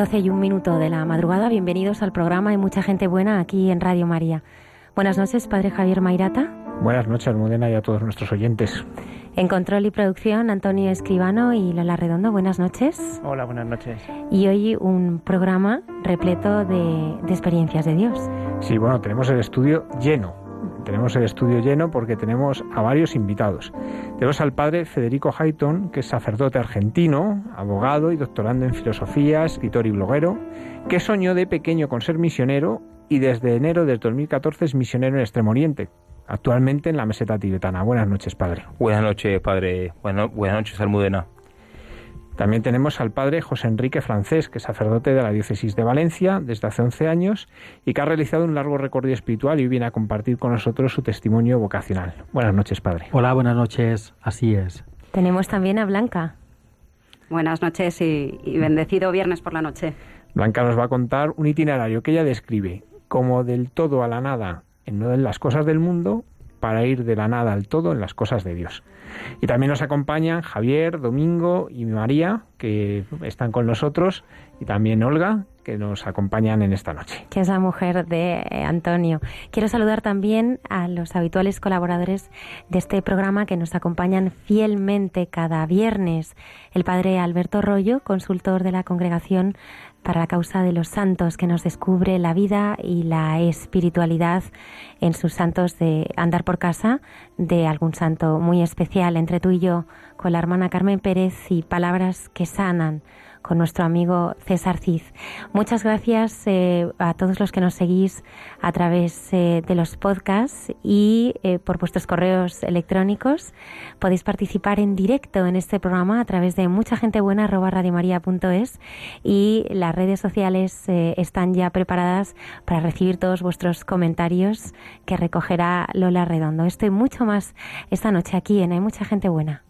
12 y un minuto de la madrugada. Bienvenidos al programa Hay mucha gente buena aquí en Radio María. Buenas noches, Padre Javier Mairata. Buenas noches, Almudena, y a todos nuestros oyentes. En control y producción, Antonio Escribano y Lola Redondo. Buenas noches. Hola, buenas noches. Y hoy un programa repleto de, de experiencias de Dios. Sí, bueno, tenemos el estudio lleno tenemos el estudio lleno porque tenemos a varios invitados. Tenemos al padre Federico Hayton, que es sacerdote argentino, abogado y doctorando en filosofía, escritor y bloguero, que soñó de pequeño con ser misionero y desde enero del 2014 es misionero en Extremo Oriente, actualmente en la meseta tibetana. Buenas noches, padre. Buenas noches, padre. buenas noches, Almudena. También tenemos al padre José Enrique Francés, que es sacerdote de la diócesis de Valencia desde hace 11 años y que ha realizado un largo recorrido espiritual y viene a compartir con nosotros su testimonio vocacional. Buenas noches, padre. Hola, buenas noches. Así es. Tenemos también a Blanca. Buenas noches y, bendecido viernes por la noche. Blanca nos va a contar un itinerario que ella describe como del todo a la nada en las cosas del mundo para ir de la nada al todo en las cosas de Dios. Y también nos acompañan Javier, Domingo y María, que están con nosotros, y también Olga, que nos acompañan en esta noche. Que es la mujer de eh, Antonio. Quiero saludar también a los habituales colaboradores de este programa que nos acompañan fielmente cada viernes. El padre Alberto Rollo, consultor de la congregación para la causa de los santos, que nos descubre la vida y la espiritualidad en sus santos de andar por casa de algún santo muy especial entre tú y yo, con la hermana Carmen Pérez y palabras que sanan con nuestro amigo César Cid. Muchas gracias eh, a todos los que nos seguís a través eh, de los podcasts y eh, por vuestros correos electrónicos. Podéis participar en directo en este programa a través de mucha gente buena y las redes sociales están ya preparadas para recibir todos vuestros comentarios que recogerá Lola Redondo. Estoy mucho más esta noche aquí en Hay mucha gente buena.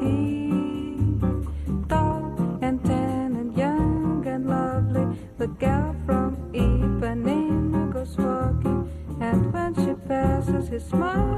Him tall and tan and young and lovely. The girl from Ipanema goes walking, and when she passes, he smiles,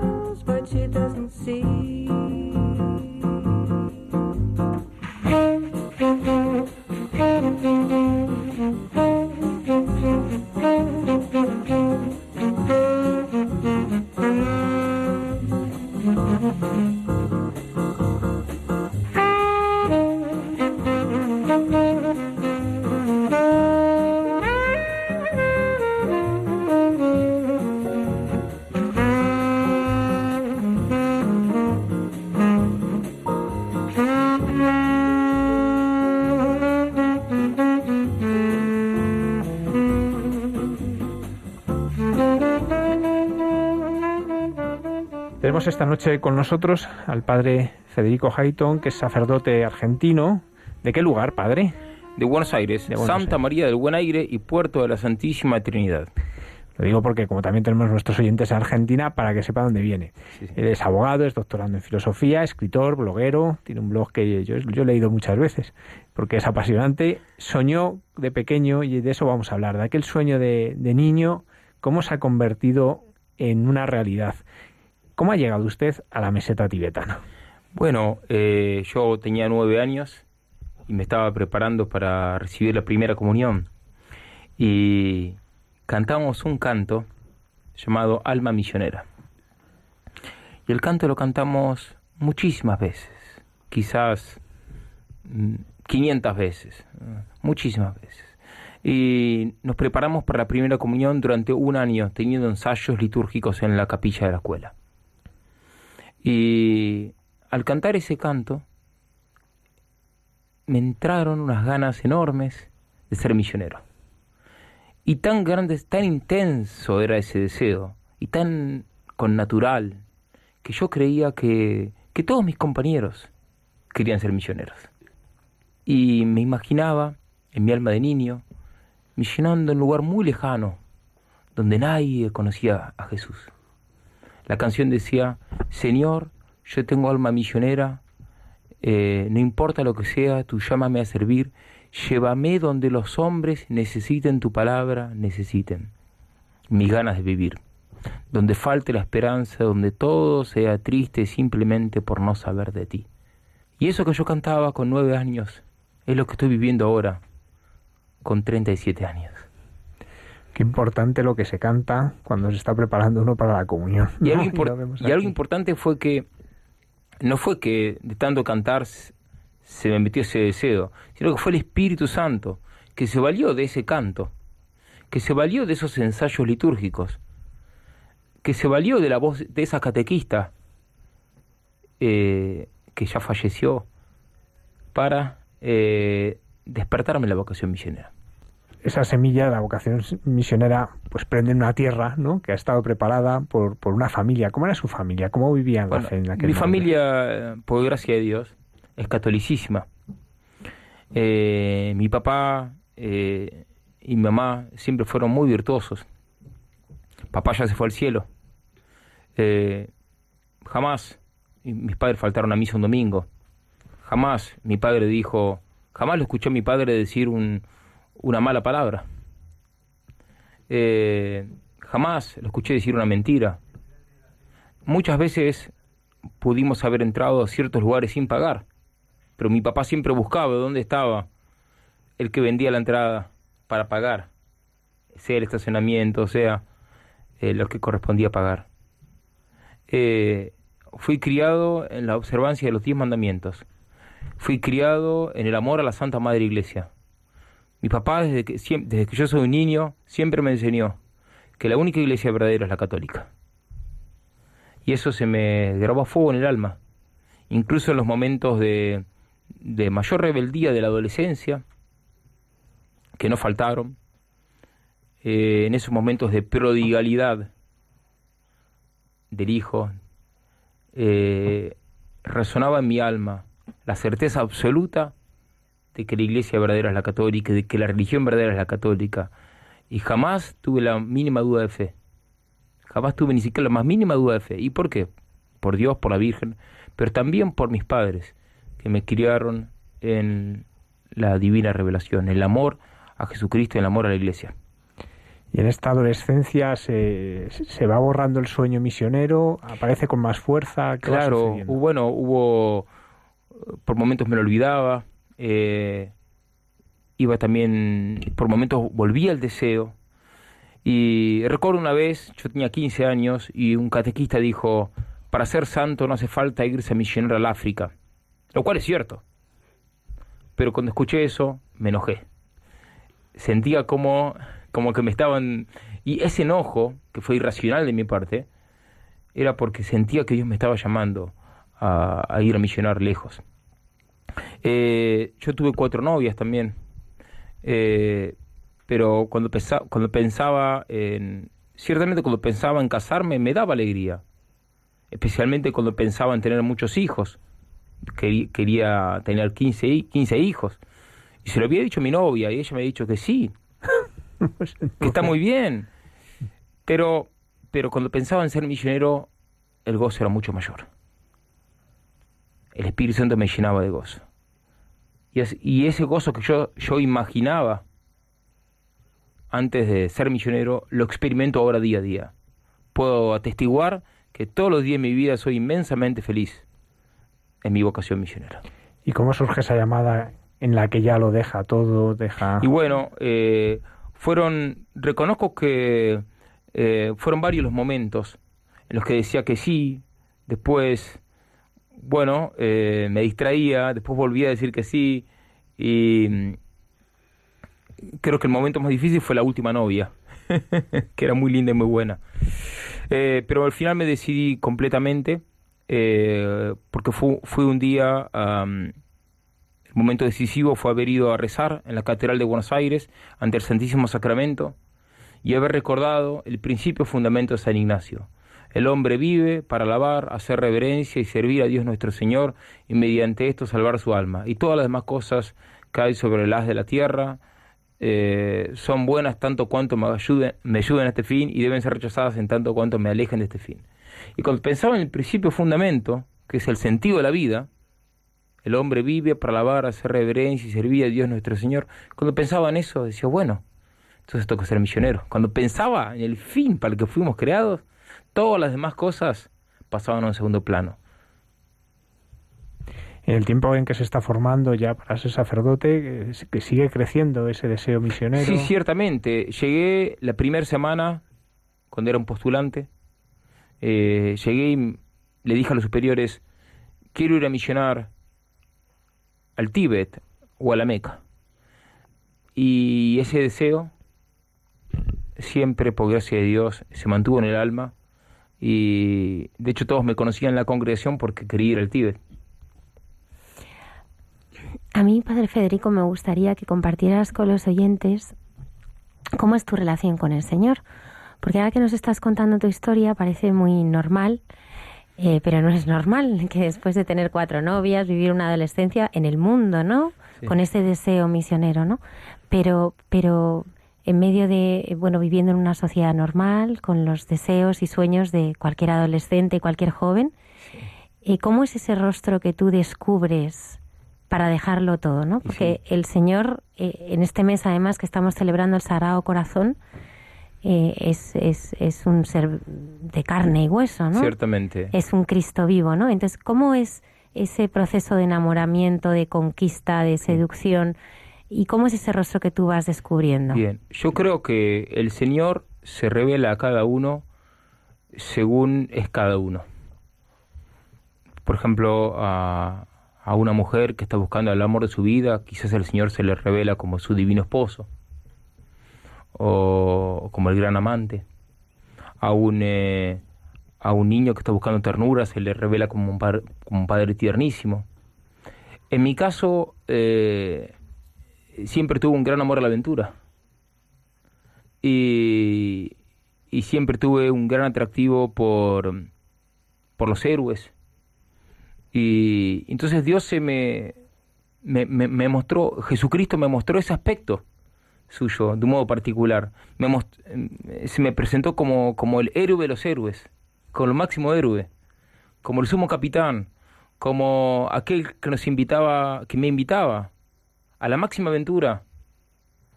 Tenemos esta noche con nosotros al padre Federico Hayton, que es sacerdote argentino. ¿De qué lugar, padre? De Buenos Aires, De Buenos Santa Aires. María del Buen Aire y Puerto de la Santísima Trinidad. Lo digo porque como también tenemos nuestros oyentes en Argentina, para que sepa dónde viene. Sí, sí. Él es abogado, es doctorando en filosofía, escritor, bloguero, tiene un blog que yo, yo he leído muchas veces, porque es apasionante. Soñó de pequeño, y de eso vamos a hablar, de aquel sueño de, de niño, cómo se ha convertido en una realidad. ¿Cómo ha llegado usted a la meseta tibetana? Bueno, eh, yo tenía nueve años y me estaba preparando para recibir la primera comunión. Y cantamos un canto llamado Alma Misionera. Y el canto lo cantamos muchísimas veces, quizás mm, 500 veces, eh, muchísimas veces. Y nos preparamos para la primera comunión durante un año, teniendo ensayos litúrgicos en la capilla de la escuela. Y al cantar ese canto, me entraron unas ganas enormes de ser misionero. Y tan grande, tan intenso era ese deseo, y tan connatural, que yo creía que, que todos mis compañeros querían ser misioneros. Y me imaginaba, en mi alma de niño, misionando en un lugar muy lejano, donde nadie conocía a Jesús. La canción decía, Señor, yo tengo alma misionera, eh, no importa lo que sea, tú llámame a servir, llévame donde los hombres necesiten tu palabra, necesiten mis ganas de vivir, donde falte la esperanza, donde todo sea triste simplemente por no saber de ti. Y eso que yo cantaba con nueve años es lo que estoy viviendo ahora, con 37 años. Qué importante lo que se canta cuando se está preparando uno para la comunión. Y, algo, impor- y importante fue que no fue que de tanto cantar se me metió ese deseo, sino que fue el Espíritu Santo que se valió de ese canto, que se valió de esos ensayos litúrgicos, que se valió de la voz de esa catequista eh, que ya falleció para eh, despertarme la vocación misionera. Esa semilla de la vocación misionera pues prende en una tierra ¿no? que ha estado preparada por, por una familia. ¿Cómo era su familia? ¿Cómo vivían la Bueno, fe en aquel mi momento? familia, por gracia de Dios, es catolicísima. Eh, mi papá eh, y mi mamá siempre fueron muy virtuosos. Papá ya se fue al cielo. Eh, jamás mis padres faltaron a misa un domingo. Jamás mi padre dijo, Jamás lo escuché a mi padre decir un, una mala palabra. Eh, jamás lo escuché decir una mentira. Muchas veces pudimos haber entrado a ciertos lugares sin pagar, pero mi papá siempre buscaba dónde estaba el que vendía la entrada para pagar, sea el estacionamiento, sea eh, lo que correspondía pagar. Eh, fui criado en la observancia de los diez mandamientos. Fui criado en el amor a la Santa Madre Iglesia. Mi papá, desde que, yo soy un niño, siempre me enseñó que la única iglesia verdadera es la católica. Y eso se me grabó a fuego en el alma. Incluso en los momentos de, de mayor rebeldía de la adolescencia, que no faltaron, eh, en esos momentos de prodigalidad del Hijo, eh, resonaba en mi alma la certeza absoluta de que la iglesia verdadera es la católica, de que la religión verdadera es la católica. Y jamás tuve la mínima duda de fe. Jamás tuve ni siquiera la más mínima duda de fe. ¿Y por qué? Por Dios, por la Virgen, pero también por mis padres, que me criaron en la divina revelación, el amor a Jesucristo, el amor a la iglesia. Y en esta adolescencia se, se va borrando el sueño misionero, aparece con más fuerza. claro, bueno, hubo, por momentos me lo olvidaba, eh, iba también, por momentos volvía el deseo. Y recuerdo una vez, yo tenía 15 años, y un catequista dijo, para ser santo no hace falta irse a misionar al África, lo cual es cierto. Pero cuando escuché eso, me enojé. Sentía como como que me estaban... Y ese enojo, que fue irracional de mi parte, era porque sentía que Dios me estaba llamando a, ir a misionar lejos. Eh, yo tuve cuatro novias también, eh, pero cuando, pensaba, cuando pensaba en... Ciertamente cuando pensaba en casarme me daba alegría, especialmente cuando pensaba en tener muchos hijos. Quería, quería tener 15, 15 hijos. Y se lo había dicho a mi novia y ella me ha dicho que sí. que está muy bien. Pero, pero cuando pensaba en ser misionero, el gozo era mucho mayor. El Espíritu Santo me llenaba de gozo. Y, y ese gozo que yo, yo imaginaba antes de ser misionero, lo experimento ahora día a día. Puedo atestiguar que todos los días de mi vida soy inmensamente feliz en mi vocación misionera. ¿Y cómo surge esa llamada en la que ya lo deja todo, deja... Y bueno, eh, fueron, reconozco que eh, fueron varios los momentos en los que decía que sí, después, bueno, eh, me distraía, después volvía a decir que sí, y mm, creo que el momento más difícil fue la última novia, que era muy linda y muy buena. Eh, pero al final me decidí completamente, porque fue, un día momento decisivo fue haber ido a rezar en la Catedral de Buenos Aires ante el Santísimo Sacramento y haber recordado el principio fundamento de San Ignacio. El hombre vive para alabar, hacer reverencia y servir a Dios nuestro Señor y mediante esto salvar su alma. Y todas las demás cosas que hay sobre el haz de la tierra eh, son buenas tanto cuanto me ayuden, me ayuden a este fin y deben ser rechazadas en tanto cuanto me alejen de este fin. Y cuando pensaba en el principio fundamento, que es el sentido de la vida, el hombre vive para alabar, hacer reverencia y servir a Dios nuestro Señor. Cuando pensaba en eso, decía, bueno, entonces toca ser misionero. Cuando pensaba en el fin para el que fuimos creados, todas las demás cosas pasaban a un segundo plano. En el tiempo en que se está formando ya para ser sacerdote, que sigue creciendo ese deseo misionero. Sí, ciertamente. Llegué la primera semana, cuando era un postulante, eh, llegué y le dije a los superiores, quiero ir a misionar al Tíbet o a la Meca. Y ese deseo, siempre por gracia de Dios, se mantuvo en el alma. Y de hecho todos me conocían en la congregación porque quería ir al Tíbet. A mí, Padre Federico, me gustaría que compartieras con los oyentes cómo es tu relación con el Señor. Porque ahora que nos estás contando tu historia parece muy normal, eh, pero no es normal que después de tener cuatro novias, vivir una adolescencia en el mundo, ¿no? Con ese deseo misionero, ¿no? Pero, pero en medio de, bueno, viviendo en una sociedad normal, con los deseos y sueños de cualquier adolescente, cualquier joven, ¿y ¿cómo es ese rostro que tú descubres para dejarlo todo, ¿no? Porque el Señor, eh, en este mes además que estamos celebrando el Sagrado Corazón, eh, es, es, es un ser de carne y hueso, ¿no? Ciertamente. Es un Cristo vivo, ¿no? Entonces, ¿cómo es ese proceso de enamoramiento, de conquista, de seducción? ¿Y cómo es ese rostro que tú vas descubriendo? Bien, yo creo que el Señor se revela a cada uno según es cada uno. Por ejemplo, a, a una mujer que está buscando el amor de su vida, quizás el Señor se le revela como su divino esposo o como el gran amante. A un, eh, a un niño que está buscando ternura se le revela como un, par- como un padre tiernísimo. En mi caso, eh, siempre tuve un gran amor a la aventura. Y, y siempre tuve un gran atractivo por, por los héroes. Y entonces Dios se me, me, me- mostró, Jesucristo me mostró ese aspecto suyo de un modo particular. Me most- eh, se me presentó como, como el héroe de los héroes, como el máximo héroe, como el sumo capitán, como aquel que nos invitaba, que me invitaba a la máxima aventura,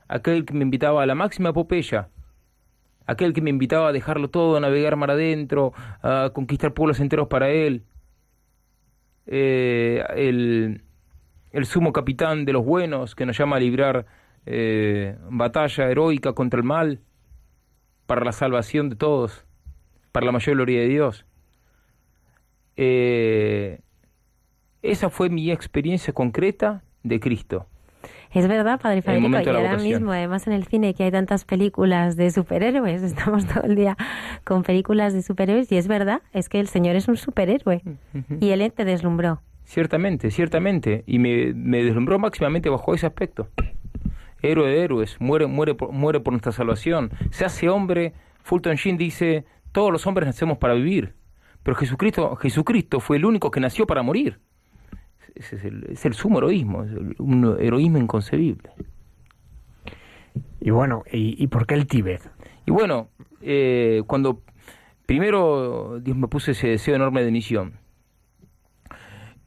aquel que me invitaba a la máxima epopeya, aquel que me invitaba a dejarlo todo, a navegar mar adentro, a conquistar pueblos enteros para él, eh, el, el sumo capitán de los buenos que nos llama a librar eh, batalla heroica contra el mal para la salvación de todos, para la mayor gloria de Dios. Eh, esa fue mi experiencia concreta de Cristo. Es verdad, Padre Federico, y ahora mismo, además en el cine que hay tantas películas de superhéroes, estamos todo el día con películas de superhéroes, y es verdad, es que el Señor es un superhéroe, y Él te deslumbró. Ciertamente, ciertamente. Y me, me deslumbró máximamente bajo ese aspecto. Héroe de héroes, muere, muere, por, muere por nuestra salvación. Se hace hombre. Fulton Sheen dice, todos los hombres nacemos para vivir. Pero Jesucristo, Jesucristo fue el único que nació para morir. Ese es el, es el sumo heroísmo, es el- un heroísmo inconcebible. Y bueno, ¿y, y por qué el Tíbet? Y bueno, eh, cuando primero Dios me puso ese deseo enorme de misión.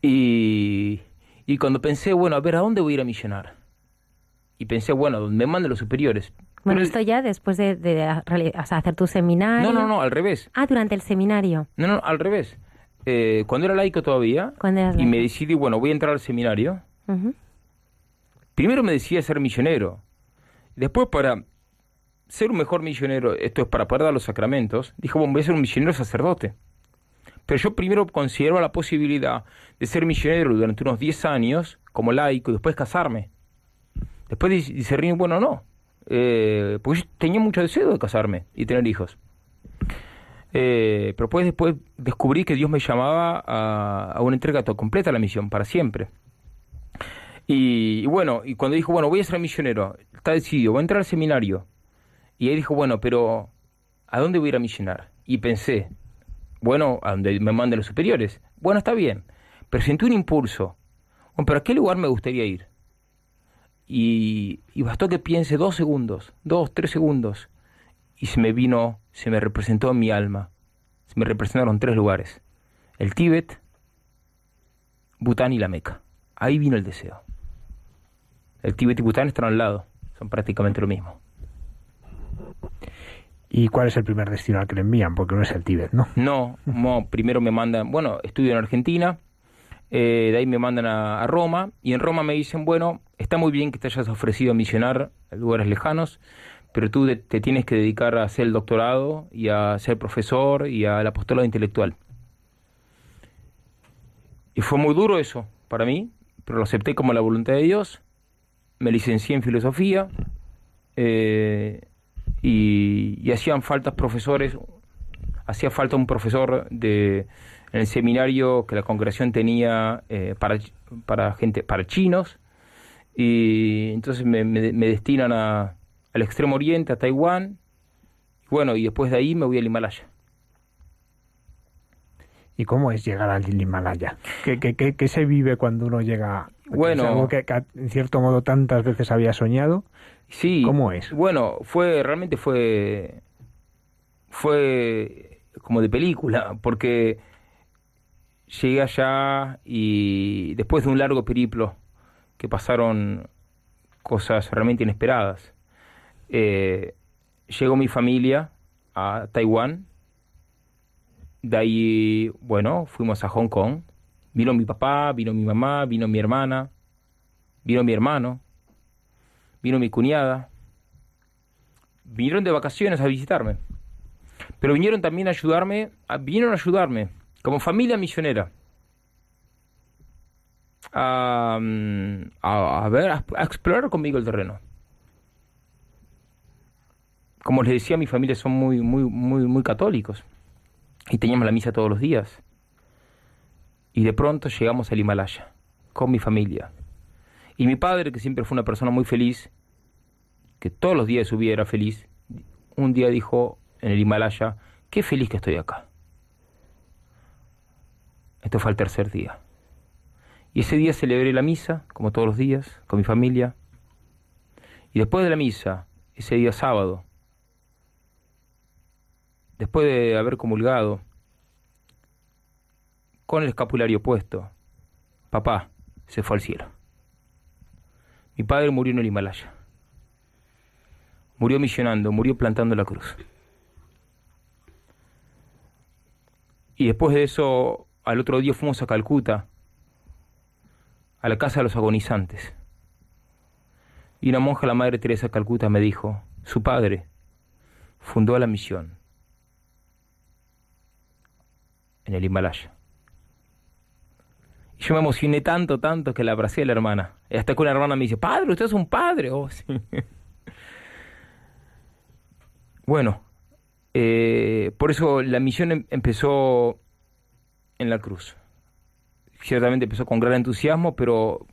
Y, y cuando pensé, bueno, a ver, ¿a dónde voy a ir a misionar? Y pensé, bueno, donde me manden los superiores. Bueno, Pero- esto ya después de, de reali- o sea, hacer tu seminario. No, no, no, al revés. Ah, durante el seminario. No, no, al revés. Eh, cuando era laico todavía, y me decidí, bueno, voy a entrar al seminario. Primero me decidí a ser misionero. Después, para ser un mejor misionero, esto es para poder dar los sacramentos, dije, bueno, voy a ser un misionero sacerdote. Pero yo primero consideraba la posibilidad de ser misionero durante unos 10 años como laico y después casarme. Después dis- discerní, bueno, no. Eh, porque yo tenía mucho deseo de casarme y tener hijos. Eh, pero pues después descubrí que Dios me llamaba a, a una entrega completa a la misión, para siempre. Y, y bueno, y cuando dijo, bueno, voy a ser misionero, está decidido, voy a entrar al seminario. Y ahí dijo, bueno, pero ¿a dónde voy a ir a misionar? Y pensé, bueno, a donde me manden los superiores. Bueno, está bien, pero sentí un impulso. Bueno, pero ¿a qué lugar me gustaría ir? Y, y bastó que piense dos segundos, dos, tres segundos, y se me vino, se me representó en mi alma. Se me representaron tres lugares. El Tíbet, Bután y la Meca. Ahí vino el deseo. El Tíbet y Bután están al lado, son prácticamente lo mismo. ¿Y cuál es el primer destino al que le envían? Porque no es el Tíbet, ¿no? No, no, primero me mandan, bueno, estudio en Argentina, eh, de ahí me mandan a, a Roma, y en Roma me dicen, bueno, está muy bien que te hayas ofrecido a misionar a lugares lejanos, pero tú te tienes que dedicar a hacer el doctorado y a ser profesor y al apostolado intelectual. Y fue muy duro eso para mí, pero lo acepté como la voluntad de Dios. Me licencié en filosofía eh, y, hacían faltas profesores, hacía falta un profesor de en el seminario que la congregación tenía eh, para para gente para chinos y entonces me destinan a, al extremo oriente a Taiwán bueno y después de ahí me voy al Himalaya ¿Y cómo es llegar al Himalaya? ¿Qué, qué, qué- qué se vive cuando uno llega? Bueno. ¿Es algo que, que en cierto modo tantas veces había soñado? Sí. ¿Cómo es? Bueno, fue, realmente fue, fue como de película, porque llegué allá y después de un largo periplo que pasaron cosas realmente inesperadas. Eh, llegó mi familia a Taiwán, de ahí, bueno, fuimos a Hong Kong, vino mi papá, vino mi mamá, vino mi hermana, vino mi hermano, vino mi cuñada, vinieron de vacaciones a visitarme, pero vinieron también a ayudarme, a- vinieron a ayudarme como familia misionera. A, mm, a, ver, a explorar conmigo el terreno. Como les decía, mi familia son muy, muy, muy, muy católicos y teníamos la misa todos los días. Y de pronto llegamos al Himalaya con mi familia. Y mi padre, que siempre fue una persona muy feliz, que todos los días de su vida era feliz, un día dijo en el Himalaya, qué feliz que estoy acá. Esto fue el tercer día. Y ese día celebré la misa, como todos los días, con mi familia. Y después de la misa, ese día sábado, después de haber comulgado, con el escapulario puesto, papá se fue al cielo. Mi padre murió en el Himalaya. Murió misionando, murió plantando la cruz. Y después de eso, al otro día fuimos a Calcuta, a la casa de los agonizantes. Y una monja, la Madre Teresa de Calcuta, me dijo, su padre fundó la misión en el Himalaya. Y yo me emocioné tanto, tanto que la abracé a la hermana. Hasta que una hermana me dice, padre, usted es un padre. Oh, sí. Bueno, eh, por eso la misión em- empezó en la cruz. Ciertamente empezó con gran entusiasmo, pero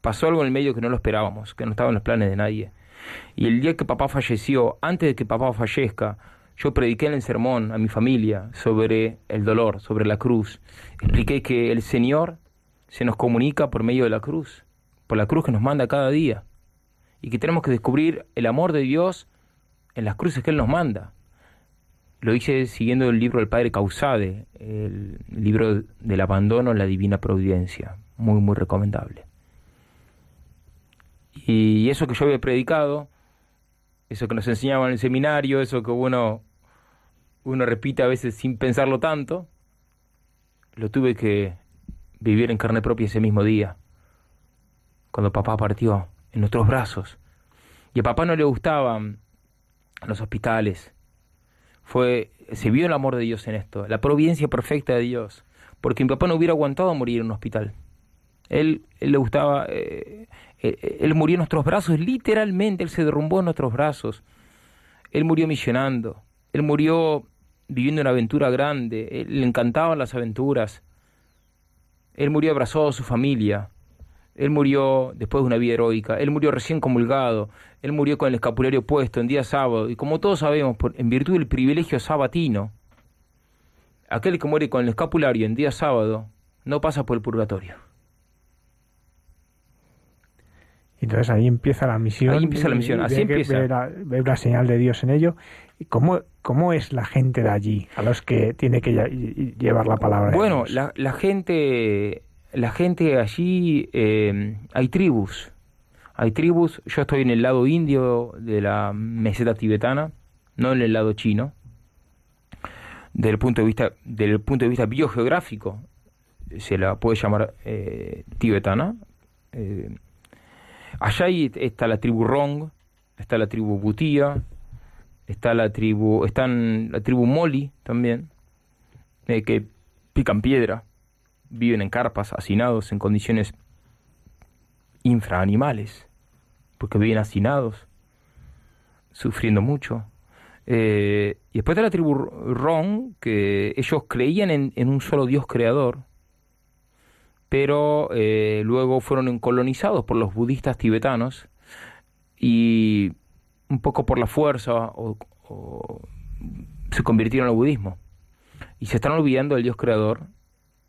pasó algo en el medio que no lo esperábamos, que no estaba en los planes de nadie. Y el día que papá falleció, antes de que papá fallezca, yo prediqué en el sermón a mi familia sobre el dolor, sobre la cruz. Expliqué que el Señor se nos comunica por medio de la cruz, por la cruz que nos manda cada día. Y que tenemos que descubrir el amor de Dios en las cruces que Él nos manda. Lo hice siguiendo el libro del Padre Causade, el libro del abandono en la divina providencia, muy, muy recomendable. Y eso que yo había predicado, eso que nos enseñaban en el seminario, eso que uno, uno repite a veces sin pensarlo tanto, lo tuve que vivir en carne propia ese mismo día, cuando papá partió en nuestros brazos. Y a papá no le gustaban los hospitales. Fue, se vio el amor de Dios en esto, la providencia perfecta de Dios, porque mi papá no hubiera aguantado morir en un hospital. Él, le gustaba, eh, eh, él murió en nuestros brazos, literalmente, él se derrumbó en nuestros brazos. Él murió misionando, él murió viviendo una aventura grande, él, le encantaban las aventuras. Él murió abrazado a su familia, él murió después de una vida heroica, él murió recién comulgado, él murió con el escapulario puesto en día sábado, y como todos sabemos, por, en virtud del privilegio sabatino, aquel que muere con el escapulario en día sábado no pasa por el purgatorio. Y Entonces ahí empieza la misión. Ahí empieza la misión, así empieza. Ve la, ve la señal de Dios en ello. ¿Y cómo, ¿Cómo es la gente de allí a los que tiene que lle- lle- llevar la palabra? Bueno, la, la gente, la gente allí, eh, hay tribus, hay tribus. Yo estoy en el lado indio de la meseta tibetana, no en el lado chino. Desde el punto de vista, del punto de vista biogeográfico, se la puede llamar eh, tibetana. Eh, allá hay- está la tribu Rong, está la tribu Butía, está la tribu, están la tribu Moli también eh, que pican piedra, viven en carpas, hacinados en condiciones infraanimales, porque viven hacinados, sufriendo mucho. Eh, y después de la tribu Ron, que ellos creían en, en un solo Dios creador, pero eh, luego fueron colonizados por los budistas tibetanos y un poco por la fuerza o- se convirtieron al budismo y se están olvidando del Dios creador.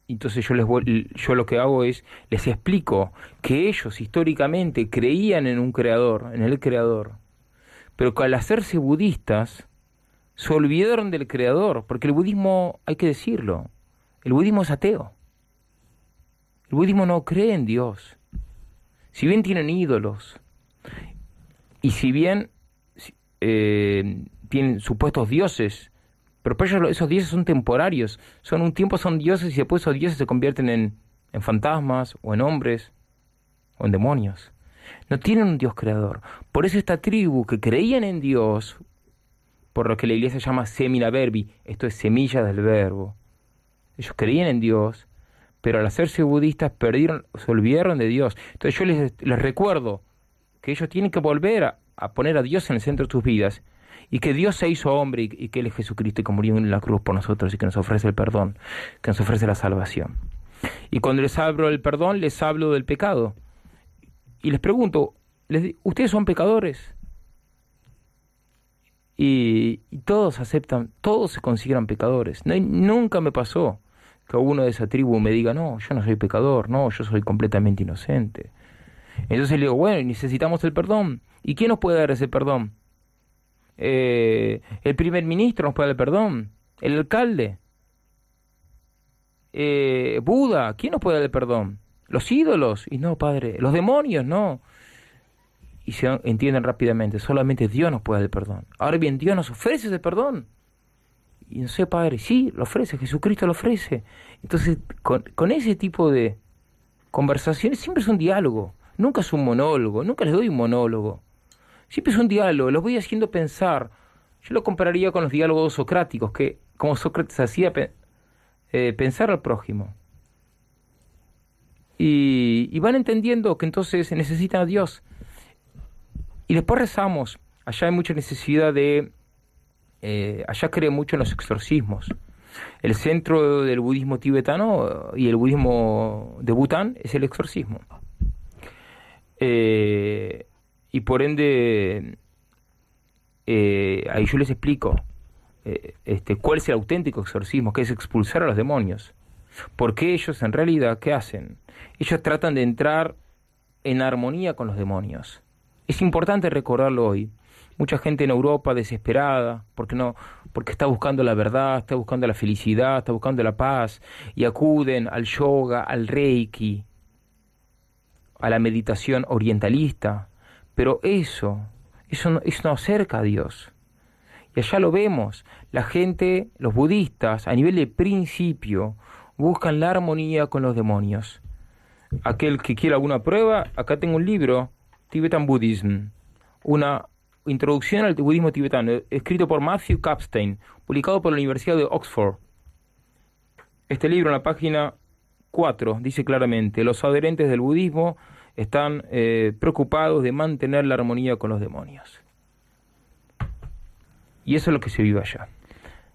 Entonces yo les voy- yo lo que hago es les explico que ellos históricamente creían en un creador, en el creador, pero que al hacerse budistas se olvidaron del creador, porque el budismo, hay que decirlo, el budismo es ateo. El budismo no cree en Dios. si bien tienen ídolos, y si bien eh, tienen supuestos dioses, pero para ellos esos dioses son temporarios, son un tiempo son dioses y después esos dioses se convierten en, en fantasmas o en hombres o en demonios. No tienen un Dios creador. Por eso esta tribu que creían en Dios, por lo que la iglesia llama semina verbi, esto es semilla del verbo. Ellos creían en Dios, pero al hacerse budistas perdieron, se olvidaron de Dios. Entonces yo les, les recuerdo que ellos tienen que volver a, a, poner a Dios en el centro de sus vidas y que Dios se hizo hombre y, y que Él es Jesucristo y que murió en la cruz por nosotros y que nos ofrece el perdón, que nos ofrece la salvación. Y cuando les hablo del perdón, les hablo del pecado. Y les pregunto, les, ¿ustedes son pecadores? Y, y, todos aceptan, todos se consideran pecadores. No, nunca me pasó que uno de esa tribu me diga, no, yo no soy pecador, no, yo soy completamente inocente. Entonces le digo, bueno, necesitamos el perdón. ¿Y quién nos puede dar ese perdón? Eh, el primer ministro nos puede dar el perdón. El alcalde. Eh, Buda, ¿quién nos puede dar el perdón? Los ídolos. Y no, padre, los demonios, no. Y se entienden rápidamente, solamente Dios nos puede dar el perdón. Ahora bien, Dios nos ofrece ese perdón. Y no sé, padre, sí, lo ofrece, Jesucristo lo ofrece. Entonces, con, con ese tipo de conversaciones siempre es un diálogo. Nunca es un monólogo, nunca les doy un monólogo. Siempre es un diálogo, los voy haciendo pensar. Yo lo compararía con los diálogos socráticos, que como Sócrates hacía eh, pensar al prójimo. Y, y, van entendiendo que entonces necesitan a Dios. Y después rezamos. Allá hay mucha necesidad de... Eh, allá cree mucho en los exorcismos. El centro del budismo tibetano y el budismo de Bután es el exorcismo. Eh, y por ende, eh, ahí yo les explico eh, este, cuál es el auténtico exorcismo, que es expulsar a los demonios. Porque ellos en realidad, ¿qué hacen? Ellos tratan de entrar en armonía con los demonios. Es importante recordarlo hoy. Mucha gente en Europa desesperada, porque no, porque está buscando la verdad, está buscando la felicidad, está buscando la paz, y acuden al yoga, al reiki, a la meditación orientalista, pero eso, eso no, eso no acerca a Dios. Y allá lo vemos, la gente, los budistas, a nivel de principio, buscan la armonía con los demonios. Aquel que quiera alguna prueba, acá tengo un libro, Tibetan Buddhism, una introducción al budismo tibetano, escrito por Matthew Kapstein, publicado por la Universidad de Oxford. Este libro en la página 4 dice claramente, los adherentes del budismo están eh, preocupados de mantener la armonía con los demonios. Y eso es lo que se vive allá.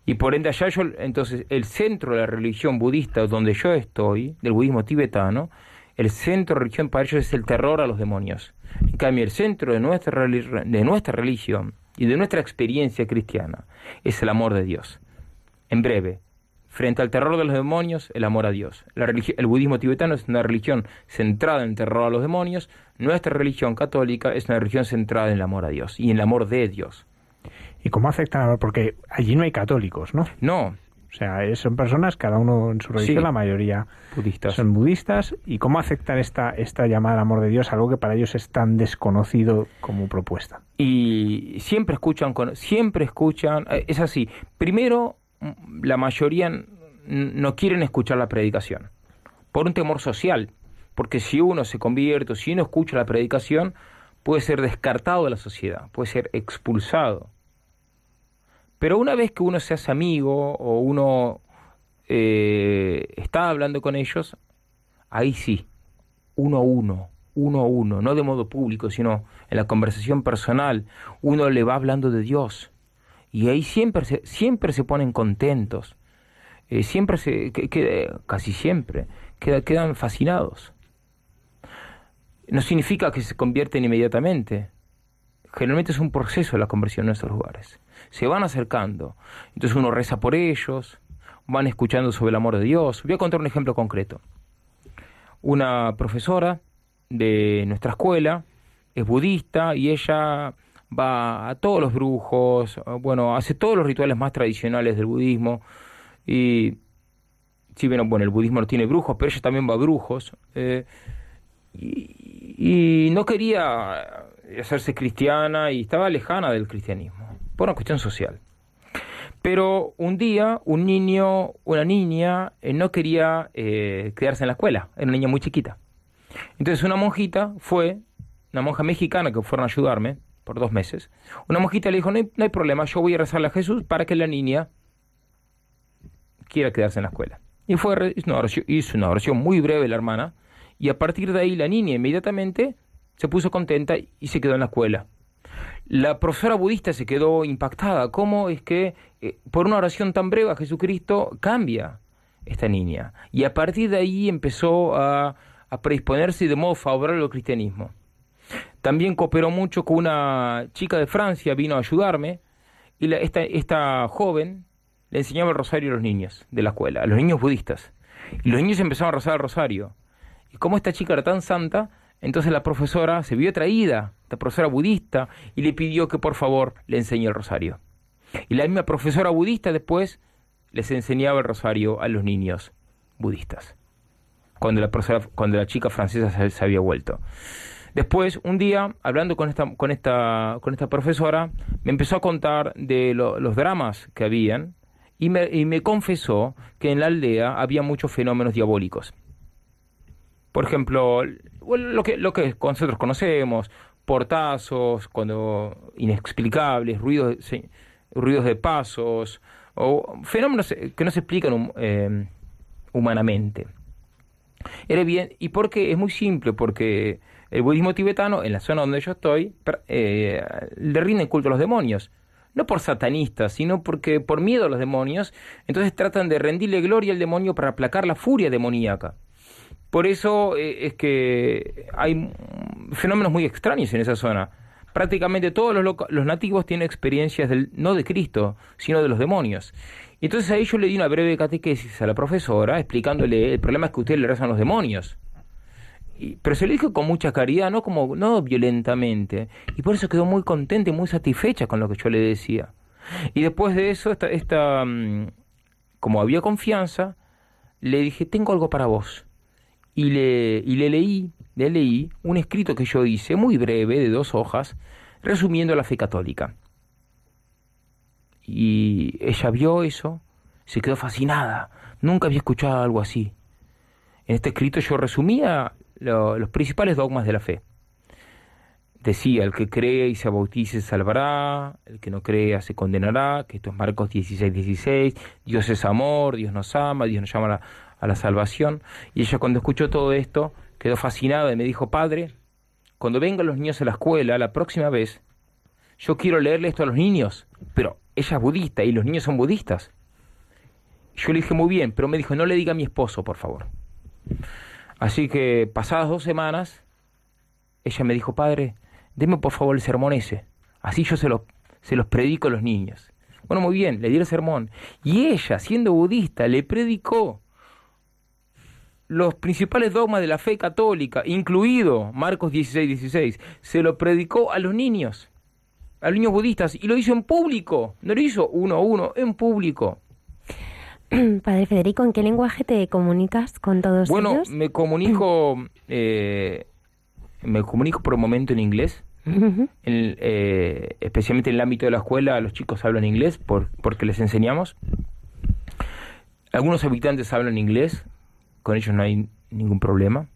Y por ende allá yo, entonces, el centro de la religión budista donde yo estoy, del budismo tibetano, el centro de religión para ellos es el terror a los demonios. En cambio, el centro de nuestra, de nuestra religión y de nuestra experiencia cristiana es el amor de Dios. En breve, frente al terror de los demonios, el amor a Dios. La el budismo tibetano es una religión centrada en el terror a los demonios. Nuestra religión católica es una religión centrada en el amor a Dios y en el amor de Dios. ¿Y cómo afecta? Porque allí no hay católicos, ¿no? No. O sea, son personas, cada uno en su religión, Sí. la mayoría Budistas. son budistas. ¿Y cómo afectan esta, esta llamada al amor de Dios, algo que para ellos es tan desconocido como propuesta? y siempre escuchan con, siempre escuchan eh, es así primero la mayoría no quieren escuchar la predicación por un temor social porque si uno se convierte si uno escucha la predicación puede ser descartado de la sociedad puede ser expulsado pero una vez que uno se hace amigo o uno eh, está hablando con ellos ahí sí uno a uno, uno a uno, no de modo público, sino en la conversación personal, uno le va hablando de Dios. Y ahí siempre se, siempre se ponen contentos, eh, siempre se, que, casi siempre, queda- quedan fascinados. No significa que se convierten inmediatamente. Generalmente es un proceso la conversión en estos lugares. Se van acercando. Entonces uno reza por ellos, van escuchando sobre el amor de Dios. Voy a contar un ejemplo concreto una profesora de nuestra escuela, es budista y ella va a todos los brujos, bueno, hace todos los rituales más tradicionales del budismo y si bien, bueno, el budismo no tiene brujos, pero ella también va a brujos. eh, y, y no quería hacerse cristiana y estaba lejana del cristianismo, por una cuestión social. Pero un día un niño, una niña, eh, no quería eh, quedarse en la escuela, era una niña muy chiquita. Entonces una monjita fue, una monja mexicana que fueron a ayudarme por dos meses, una monjita le dijo, no hay, no hay problema, yo voy a rezarle a Jesús para que la niña quiera quedarse en la escuela. Y fue, hizo una oración, hizo una oración muy breve la hermana, y a partir de ahí la niña inmediatamente se puso contenta y se quedó en la escuela. La profesora budista se quedó impactada. ¿Cómo es que eh, por una oración tan breve a Jesucristo cambia esta niña? Y a partir de ahí empezó a, a predisponerse de modo favorable al cristianismo. También cooperó mucho con una chica de Francia, vino a ayudarme, y esta, esta joven le enseñaba el rosario a los niños de la escuela, a los niños budistas. Y los niños empezaron a rezar el rosario. Y como esta chica era tan santa, entonces la profesora se vio atraída, la profesora budista, y le pidió que por favor le enseñe el rosario. Y la misma profesora budista después les enseñaba el rosario a los niños budistas. Cuando la, profesora, cuando la chica francesa se había vuelto. Después, un día, hablando con esta, con esta, con esta profesora, me empezó a contar de lo- los dramas que habían y me, y me confesó que en la aldea había muchos fenómenos diabólicos. Por ejemplo, lo que, lo que nosotros conocemos, portazos, cuando inexplicables, ruidos, ruidos de pasos, o fenómenos eh, que no se explican eh, humanamente. Era bien, y porque es muy simple, porque el budismo tibetano, en la zona donde yo estoy, eh, le rinden culto a los demonios. No por satanistas, sino porque por miedo a los demonios, entonces tratan de rendirle gloria al demonio para aplacar la furia demoníaca. Por eso eh, es que hay fenómenos muy extraños en esa zona. Prácticamente todos los, los nativos tienen experiencias del, no de Cristo, sino de los demonios. Y Entonces ahí yo le di una breve catequesis a la profesora explicándole el problema es que ustedes le rezan a los demonios. Pero se lo dijo con mucha caridad, no como no violentamente. Y por eso quedó muy contenta y muy satisfecha con lo que yo le decía. Y después de eso, esta, esta, mm, como había confianza, le dije, tengo algo para vos. Y le, y le leí, le leí un escrito que yo hice, muy breve, de dos hojas, resumiendo la fe católica. Y ella vio eso, se quedó fascinada. Nunca había escuchado algo así. En este escrito yo resumía lo- los principales dogmas de la fe. Decía, el que cree y se bautice salvará, el que no crea se condenará, que esto es Marcos 16, 16, Dios es amor, Dios nos ama, Dios nos llama a la, a la salvación. Y ella cuando escuchó todo esto quedó fascinada y me dijo, Padre, cuando vengan los niños a la escuela la próxima vez, yo quiero leerle esto a los niños, pero ella es budista y los niños son budistas. Yo le dije, muy bien, pero me dijo, no le diga a mi esposo, por favor. Así que pasadas dos semanas, ella me dijo, padre, deme por favor el sermón ese. Así yo se, lo, se los predico a los niños. Bueno, muy bien, le di el sermón. Y ella, siendo budista, le predicó los principales dogmas de la fe católica, incluido Marcos 16, 16. Se lo predicó a los niños, a los niños budistas, y lo hizo en público. No lo hizo uno a uno, en público. Padre Federico, ¿en qué lenguaje te comunicas con todos Bueno, ellos? me comunico, eh, me comunico por un momento en inglés, en- eh, especialmente en el ámbito de la escuela, los chicos hablan inglés por, porque les enseñamos. Algunos habitantes hablan inglés, con ellos no hay ningún problema.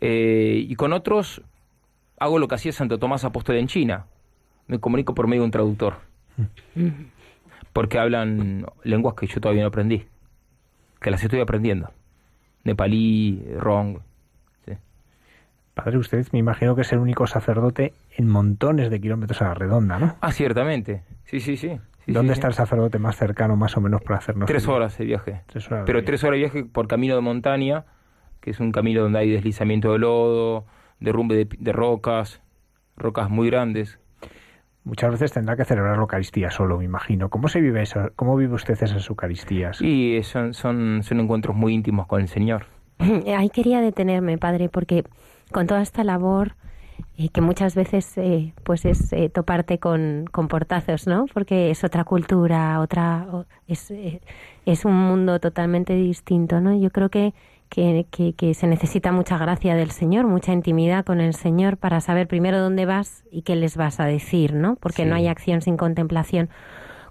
Eh, y con otros hago lo que hacía Santo Tomás Apóstol en China, me comunico por medio de un traductor, porque hablan lenguas que yo todavía no aprendí, que las estoy aprendiendo. Nepalí, Rong. sí. Padre, usted me imagino que es el único sacerdote en montones de kilómetros a la redonda, ¿no? Ah, ciertamente. Sí, sí, sí. Sí, ¿Dónde sí, está el sacerdote más cercano, más o menos, para hacernos... Tres horas de viaje. Tres horas Pero tres horas de viaje por camino de montaña, que es un camino donde hay deslizamiento de lodo, derrumbe de, de rocas, rocas muy grandes. Muchas veces tendrá que celebrar la Eucaristía solo, me imagino. ¿Cómo se vive eso? ¿Cómo vive usted esas Eucaristías? Y son, son, son encuentros muy íntimos con el Señor. Ahí quería detenerme, padre, porque con toda esta labor eh, que muchas veces eh, pues es eh, toparte con, con portazos, ¿no? Porque es otra cultura, otra es, eh, es un mundo totalmente distinto, ¿no? Yo creo que, que, que, que se necesita mucha gracia del Señor, mucha intimidad con el Señor para saber primero dónde vas y qué les vas a decir, ¿no? Porque no hay acción sin contemplación.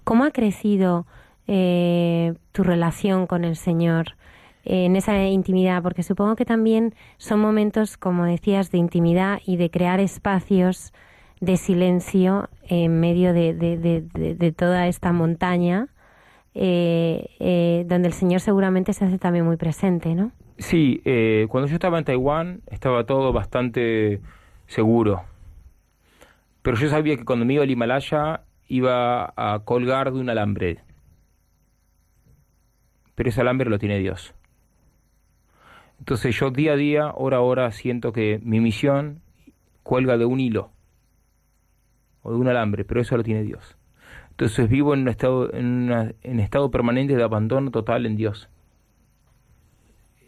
¿Cómo ha crecido eh, tu relación con el Señor en esa intimidad? Porque supongo que también son momentos, como decías, de intimidad y de crear espacios de silencio en medio de, de- de- de- de toda esta montaña, eh, eh, donde el Señor seguramente se hace también muy presente, ¿no? Sí, eh, cuando yo estaba en Taiwán estaba todo bastante seguro. Pero yo sabía que cuando me iba al Himalaya iba a colgar de un alambre. Pero ese alambre lo tiene Dios. Entonces yo día a día, hora a hora, siento que mi misión cuelga de un hilo o de un alambre, pero eso lo tiene Dios. Entonces vivo en un estado, en, una- en estado permanente de abandono total en Dios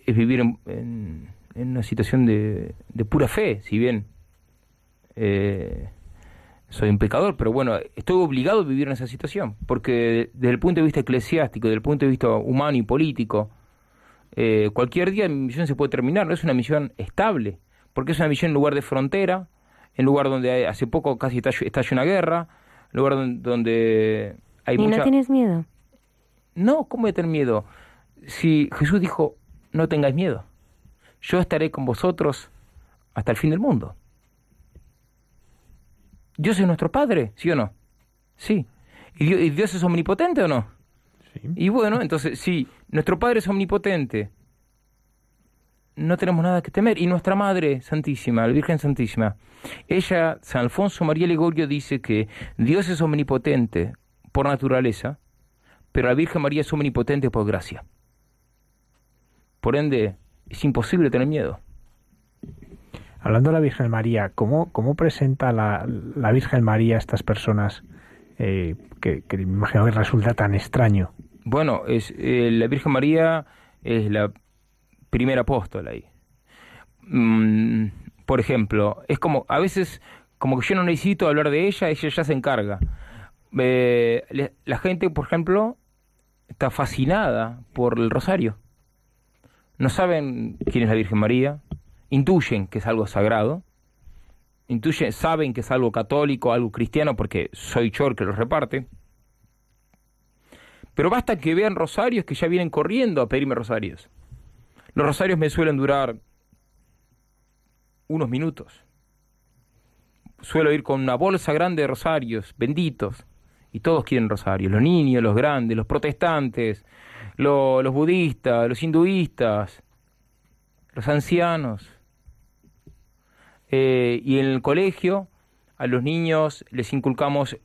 es vivir en, en- en una situación de, de pura fe, si bien eh, soy un pecador, pero bueno, estoy obligado a vivir en esa situación, porque desde el punto de vista eclesiástico, desde el punto de vista humano y político, eh, cualquier día mi misión se puede terminar, no es una misión estable, porque es una misión en lugar de frontera, en lugar donde hace poco casi estalló, estalló una guerra, en lugar don- donde hay ¿Y mucha... no tienes miedo? No, ¿cómo voy a tener miedo? Si Jesús dijo, no tengáis miedo, yo estaré con vosotros hasta el fin del mundo. Dios es nuestro Padre, ¿sí o no? Sí. ¿Y Dios, es omnipotente o no? Sí. Y bueno, entonces, si nuestro Padre es omnipotente, no tenemos nada que temer. Y nuestra Madre Santísima, la Virgen Santísima, ella, San Alfonso María Ligorio, dice que Dios es omnipotente por naturaleza, pero la Virgen María es omnipotente por gracia. Por ende, es imposible tener miedo. Hablando de la Virgen María, ¿cómo, cómo presenta la, la Virgen María a estas personas eh, que, que me imagino que resulta tan extraño? Bueno, es, eh, la Virgen María es la primera apóstola ahí. Mm, por ejemplo, es como, a veces, como que yo no necesito hablar de ella, ella ya se encarga. Eh, la gente, por ejemplo, está fascinada por el rosario. No saben quién es la Virgen María, intuyen que es algo sagrado, intuyen, saben que es algo católico, algo cristiano, porque soy el que lo reparte. Pero basta que vean rosarios que ya vienen corriendo a pedirme rosarios. Los rosarios me suelen durar unos minutos. Suelo ir con una bolsa grande de rosarios, benditos, y todos quieren rosarios. Los niños, los grandes, los protestantes, lo- los budistas, los hinduistas, los ancianos. Eh, y en el colegio a los niños les inculcamos,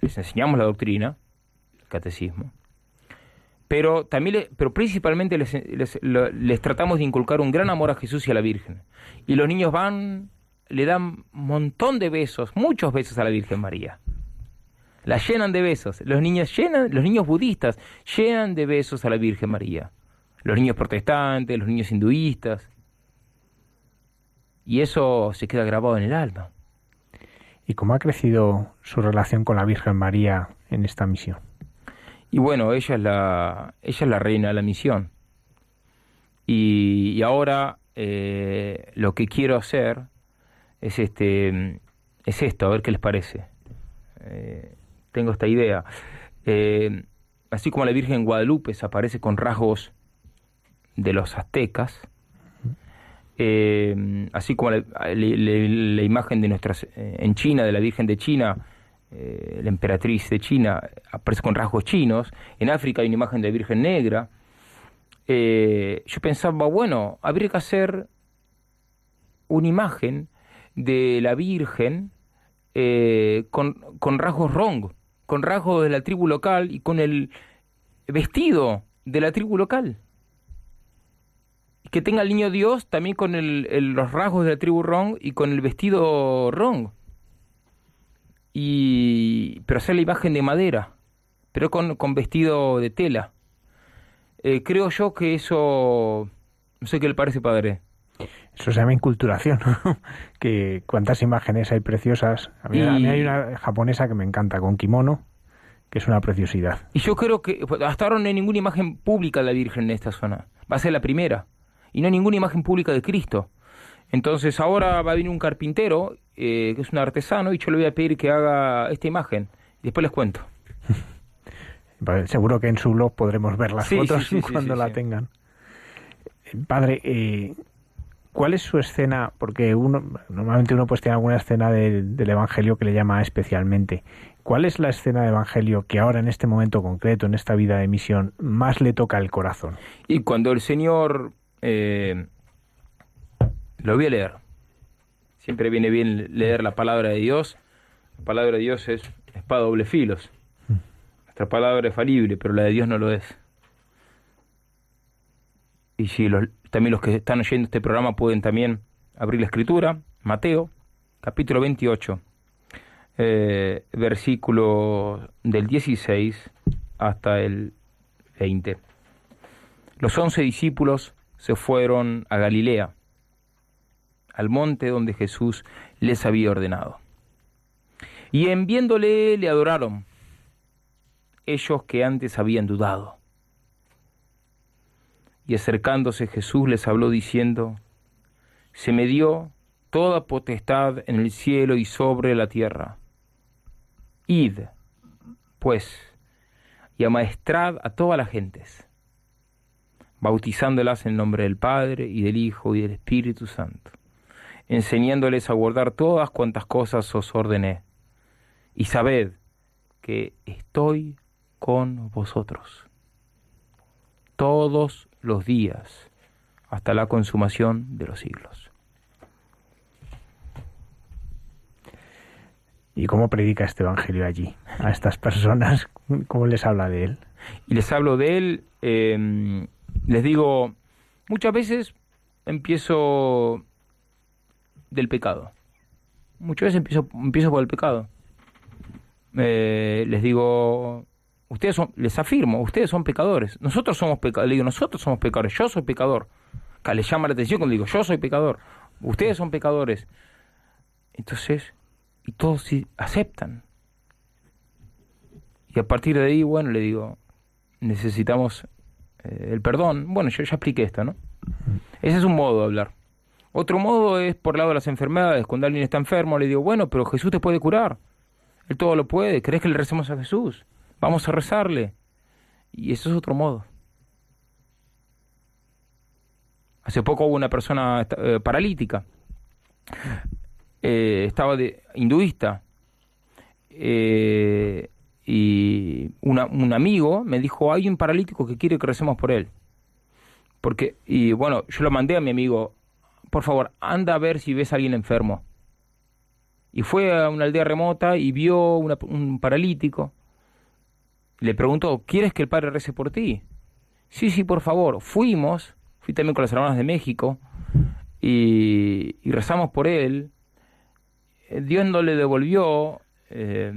les enseñamos la doctrina, el catecismo, pero también, pero principalmente les, les tratamos de inculcar un gran amor a Jesús y a la Virgen. Y los niños van, le dan un montón de besos, muchos besos a la Virgen María. La llenan de besos. Los niños llenan, los niños budistas llenan de besos a la Virgen María. Los niños protestantes, los niños hinduistas. Y eso se queda grabado en el alma. ¿Y cómo ha crecido su relación con la Virgen María en esta misión? Y bueno, ella es la, ella es la reina de la misión. Y, y ahora eh, lo que quiero hacer es este es esto, a ver qué les parece. Eh, tengo esta idea. Eh, así como la Virgen Guadalupe aparece con rasgos de los aztecas, eh, así como la, imagen de nuestras eh, en China de la Virgen de China la emperatriz de China aparece con rasgos chinos, en África hay una imagen de la Virgen Negra. Yo pensaba, bueno, habría que hacer una imagen de la Virgen con, con rasgos rong, con rasgos de la tribu local y con el vestido de la tribu local. Que tenga el niño Dios también con el- los rasgos de la tribu Rong y con el vestido Rong y pero hacer la imagen de madera, pero con, con vestido de tela. Eh, creo yo que eso, no sé qué le parece, padre. Eso se llama inculturación, que cuántas imágenes hay preciosas. A mí, a mí Y- hay una japonesa que me encanta, con kimono, que es una preciosidad. Y yo creo que hasta ahora no hay ninguna imagen pública de la Virgen en esta zona. Va a ser la primera. y no hay ninguna imagen pública de Cristo. Entonces ahora va a venir un carpintero, eh, que es un artesano, y yo le voy a pedir que haga esta imagen. Después les cuento. Seguro que en su blog podremos ver las Sí, fotos sí, sí, sí, cuando la tengan. Eh, Padre, eh, ¿cuál es su escena? Porque uno normalmente uno pues tiene alguna escena del- Evangelio que le llama especialmente. ¿Cuál es la escena del Evangelio que ahora en este momento concreto, en esta vida de misión, más le toca el corazón? Y cuando el Señor... eh, lo voy a leer. Siempre viene bien leer la palabra de Dios. La palabra de Dios es espada doble filos. Nuestra palabra es falible, pero la de Dios no lo es. Y si los- también los que están oyendo este programa pueden también abrir la escritura, Mateo, capítulo 28, eh, versículo del 16 hasta el 20. Los once discípulos se fueron a Galilea, al monte donde Jesús les había ordenado. Y en viéndole le adoraron, ellos que antes habían dudado. Y acercándose Jesús les habló diciendo, Se me dio toda potestad en el cielo y sobre la tierra. Id, pues, y amaestrad a todas las gentes, bautizándolas en nombre del Padre y del Hijo y del Espíritu Santo, enseñándoles a guardar todas cuantas cosas os ordené. Y sabed que estoy con vosotros todos los días hasta la consumación de los siglos. ¿Y cómo predica este Evangelio allí? A estas personas, ¿cómo les habla de él? y les hablo de él, eh, les digo, muchas veces empiezo del pecado. Muchas veces empiezo, empiezo por el pecado. Eh, les digo, ustedes son, les afirmo, ustedes son pecadores. Nosotros somos pecadores. Le digo, nosotros somos pecadores. Yo soy pecador. Acá les llama la atención cuando digo, yo soy pecador. Ustedes son pecadores. Entonces, y todos aceptan. Y a partir de ahí, bueno, le digo, necesitamos eh, el perdón. Bueno, yo ya expliqué esto, ¿no? Ese es un modo de hablar. Otro modo es por lado de las enfermedades. Cuando alguien está enfermo, le digo, bueno, pero Jesús te puede curar. Él todo lo puede. ¿Crees que le recemos a Jesús? Vamos a rezarle. Y eso es otro modo. Hace poco hubo una persona eh, paralítica. Eh, estaba de hinduista. Eh, y un amigo me dijo, hay un paralítico que quiere que recemos por él. Porque, y bueno, yo lo mandé a mi amigo, por favor, anda a ver si ves a alguien enfermo. Y fue a una aldea remota y vio un paralítico. Le preguntó, ¿quieres que el padre rece por ti? Sí, sí, por favor. Fuimos, fui también con las hermanas de México y, rezamos por él. Eh, Dios no le devolvió, eh,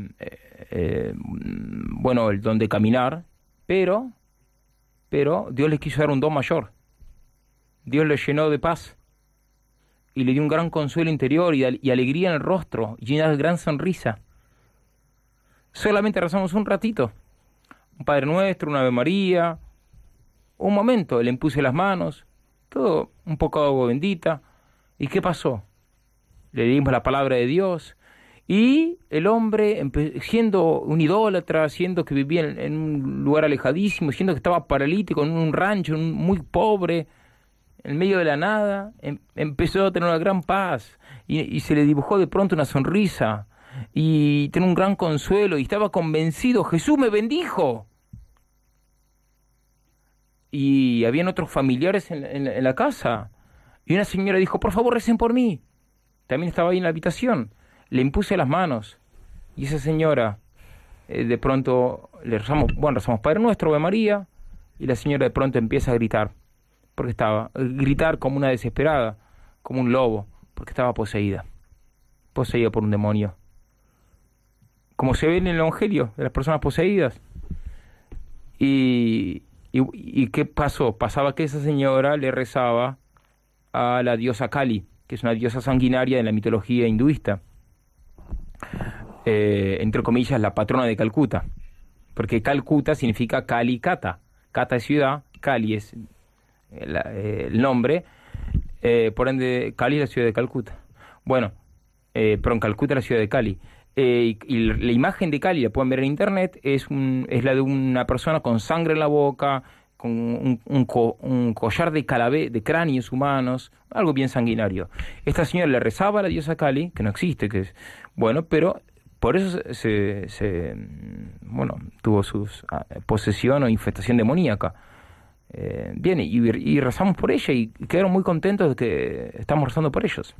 eh, bueno, el don de caminar, pero, pero Dios le quiso dar un don mayor. Dios le llenó de paz y le dio un gran consuelo interior y alegría en el rostro y una gran sonrisa. Solamente rezamos un ratito. Un Padre Nuestro, una Ave María. Un momento, le impuse las manos. Todo un poco de agua bendita. ¿Y qué pasó? Le dimos la palabra de Dios. Y el hombre, siendo un idólatra, siendo que vivía en, un lugar alejadísimo, siendo que estaba paralítico en un rancho muy pobre, en medio de la nada, em- empezó a tener una gran paz y se le dibujó de pronto una sonrisa y tenía un gran consuelo y estaba convencido, Jesús me bendijo. Y habían otros familiares en, la casa. Y una señora dijo, por favor, recen por mí. También estaba ahí en la habitación. Le impuse las manos. Y esa señora, eh, de pronto, le rezamos, bueno, rezamos Padre Nuestro, Ave María. Y la señora de pronto empieza a gritar. Porque estaba, gritar como una desesperada, como un lobo, porque estaba poseída. Poseída por un demonio. Como se ve en el Evangelio, de las personas poseídas. Y, y, ¿qué pasó? Pasaba que esa señora le rezaba a la diosa Kali, que es una diosa sanguinaria de la mitología hinduista. Eh, entre comillas, la patrona de Calcuta. Porque Calcuta significa Kali Kata. Kata es ciudad, Kali es la- eh, el nombre, eh, por ende, Cali es la ciudad de Calcuta. Bueno, eh, pero en Calcuta es la ciudad de Cali. Eh, y, la imagen de Cali, la pueden ver en internet, es, un, es la de una persona con sangre en la boca, con un, co- un collar de calavé, de cráneos humanos, algo bien sanguinario. Esta señora le rezaba a la diosa Cali, que no existe, que es bueno, pero por eso se, se- se, bueno, tuvo su posesión o infestación demoníaca. Eh, bien, y, y rezamos por ella y quedaron muy contentos de que estamos rezando por ellos.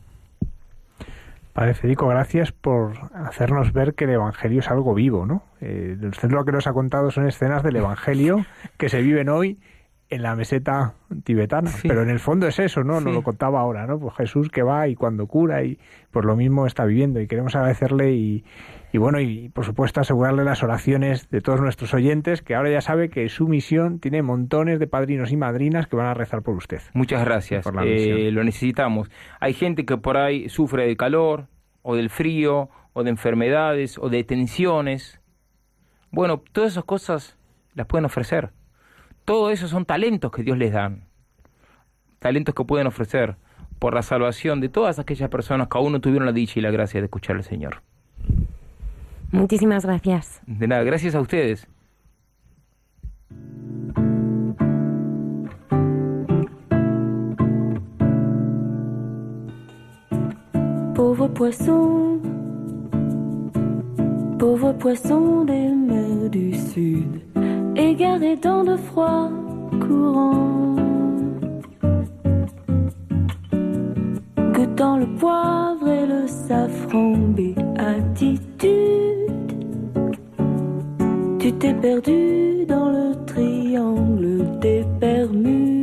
Padre Federico, gracias por hacernos ver que el Evangelio es algo vivo, ¿no? Eh, usted lo que nos ha contado son escenas del Evangelio que se viven hoy en la meseta tibetana, Sí. pero en el fondo es eso, ¿no? Sí. Nos lo contaba ahora, ¿no? Pues Jesús que va y cuando cura y por lo mismo está viviendo y queremos agradecerle y, y bueno, y por supuesto asegurarle las oraciones de todos nuestros oyentes, que ahora ya sabe que su misión tiene montones de padrinos y madrinas que van a rezar por usted. Muchas gracias. Por la Eh, lo necesitamos. Hay gente que por ahí sufre del calor, o del frío, o de enfermedades, o de tensiones. Bueno, todas esas cosas las pueden ofrecer. Todo eso son talentos que Dios les dan. Talentos que pueden ofrecer por la salvación de todas aquellas personas que aún no tuvieron la dicha y la gracia de escuchar al Señor. Muchísimas gracias. De nada, gracias a ustedes. Pauvre poisson, pauvre poisson des mers du sud, égaré dans de froids courants, goûtant le poivre et le safran, béatitude. Tu t'es perdu dans le triangle des Bermudes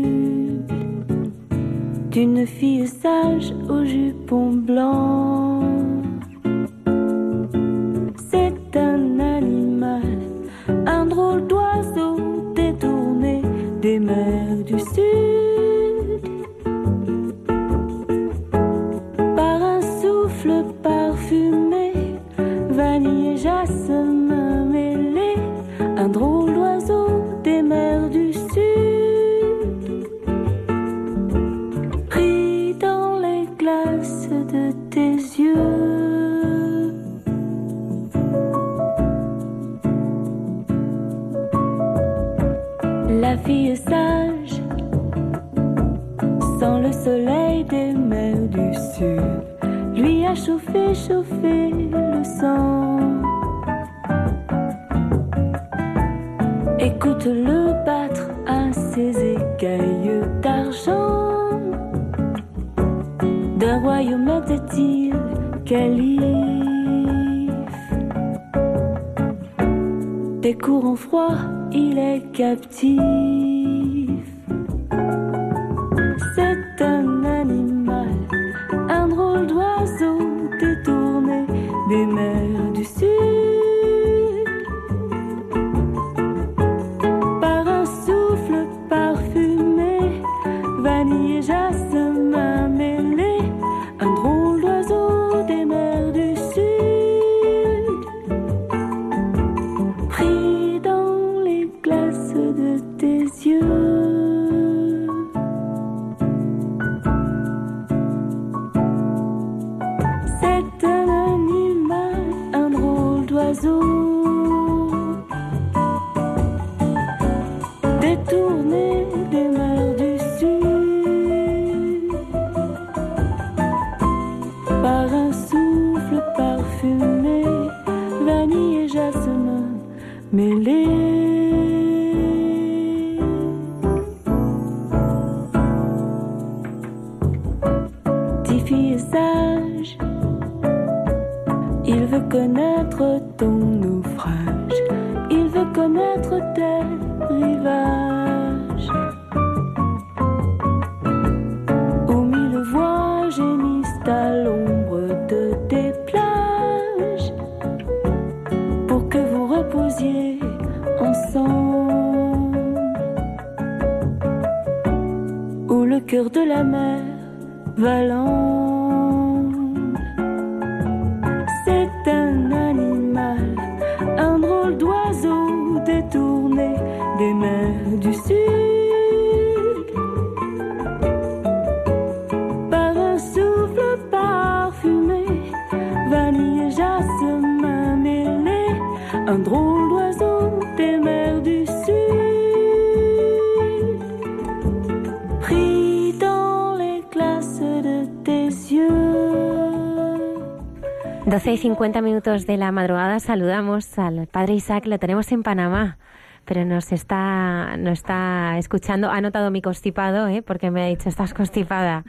d'une fille sage au jupon blanc. C'est un animal, un drôle d'oiseau détourné des mers du sud. Un drôle d'oiseau des mers du sud. Pris dans les glaces de tes yeux. La fille sage, sans le soleil des mers du sud, lui a chauffé, chauffé le sang. Écoute-le battre à ses écailles d'argent. D'un royaume était-il calife? Des courants froids, il est captif. C'est un animal, un drôle d'oiseau détourné des mers 50 minutos de la madrugada saludamos al padre Isaac, lo tenemos en Panamá, pero nos está, nos está escuchando, ha notado mi constipado, ¿eh? porque me ha dicho, estás constipada.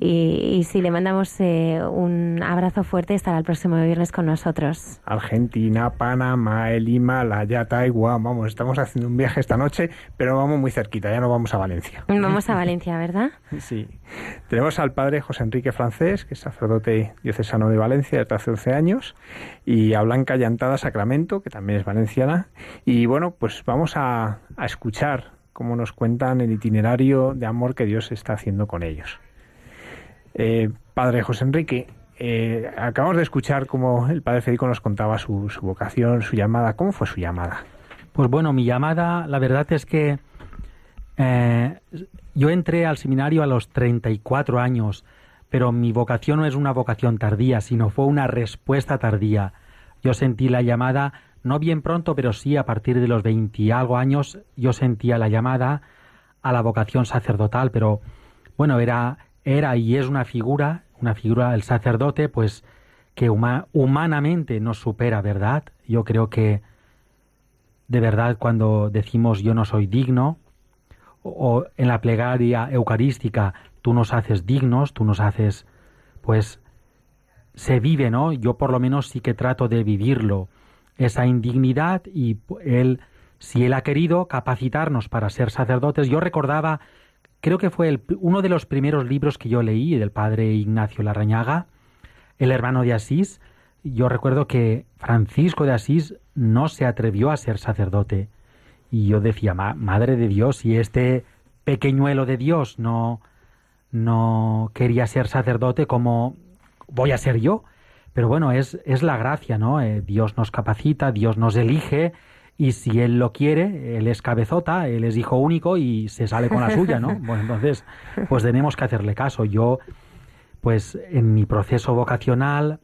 Y, y si le mandamos eh, un abrazo fuerte, estará el próximo viernes con nosotros. Argentina, Panamá, el Himalaya, Taiwán, vamos, estamos haciendo un viaje esta noche, pero vamos muy cerquita, ya no vamos a Valencia. Vamos a Valencia, ¿verdad? Sí. Tenemos al padre José Enrique Francés, que es sacerdote diocesano de Valencia desde hace 11 años, y a Blanca Llantada Sacramento, que también es valenciana. Y bueno, pues vamos a, a escuchar cómo nos cuentan el itinerario de amor que Dios está haciendo con ellos. Eh, padre José Enrique, eh, acabamos de escuchar cómo el padre Federico nos contaba su, vocación, su llamada. ¿Cómo fue su llamada? Pues bueno, mi llamada, la verdad es que eh, yo entré al seminario a los 34 años, pero mi vocación no es una vocación tardía, sino fue una respuesta tardía. Yo sentí la llamada, no bien pronto, pero sí a partir de los 20 y algo años, yo sentía la llamada a la vocación sacerdotal, pero bueno, era, era y es una figura, una figura del sacerdote, pues que huma- humanamente nos supera, ¿verdad? Yo creo que de verdad cuando decimos yo no soy digno, o, o en la plegaria eucarística tú nos haces dignos, tú nos haces, pues se vive, ¿no? Yo por lo menos sí que trato de vivirlo, esa indignidad y él, si él ha querido capacitarnos para ser sacerdotes, yo recordaba, creo que fue uno de los primeros libros que yo leí del padre Ignacio Larrañaga, el hermano de Asís, yo recuerdo que Francisco de Asís no se atrevió a ser sacerdote. Y yo decía, "Ma- madre de Dios, si este pequeñuelo de Dios no, no quería ser sacerdote, como voy a ser yo? Pero bueno, es, es la gracia, ¿no? Eh, Dios nos capacita, Dios nos elige, y si Él lo quiere, Él es cabezota, Él es hijo único y se sale con la suya, ¿no? Bueno, entonces, pues tenemos que hacerle caso. Yo, pues en mi proceso vocacional,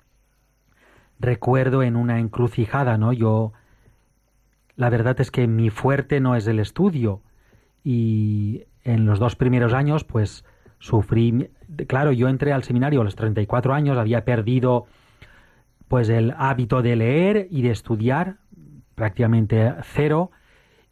recuerdo en una encrucijada, ¿no? Yo, la verdad es que mi fuerte no es el estudio y en los dos primeros años, pues sufrí, claro, yo entré al seminario a los 34 años, había perdido pues el hábito de leer y de estudiar, prácticamente cero,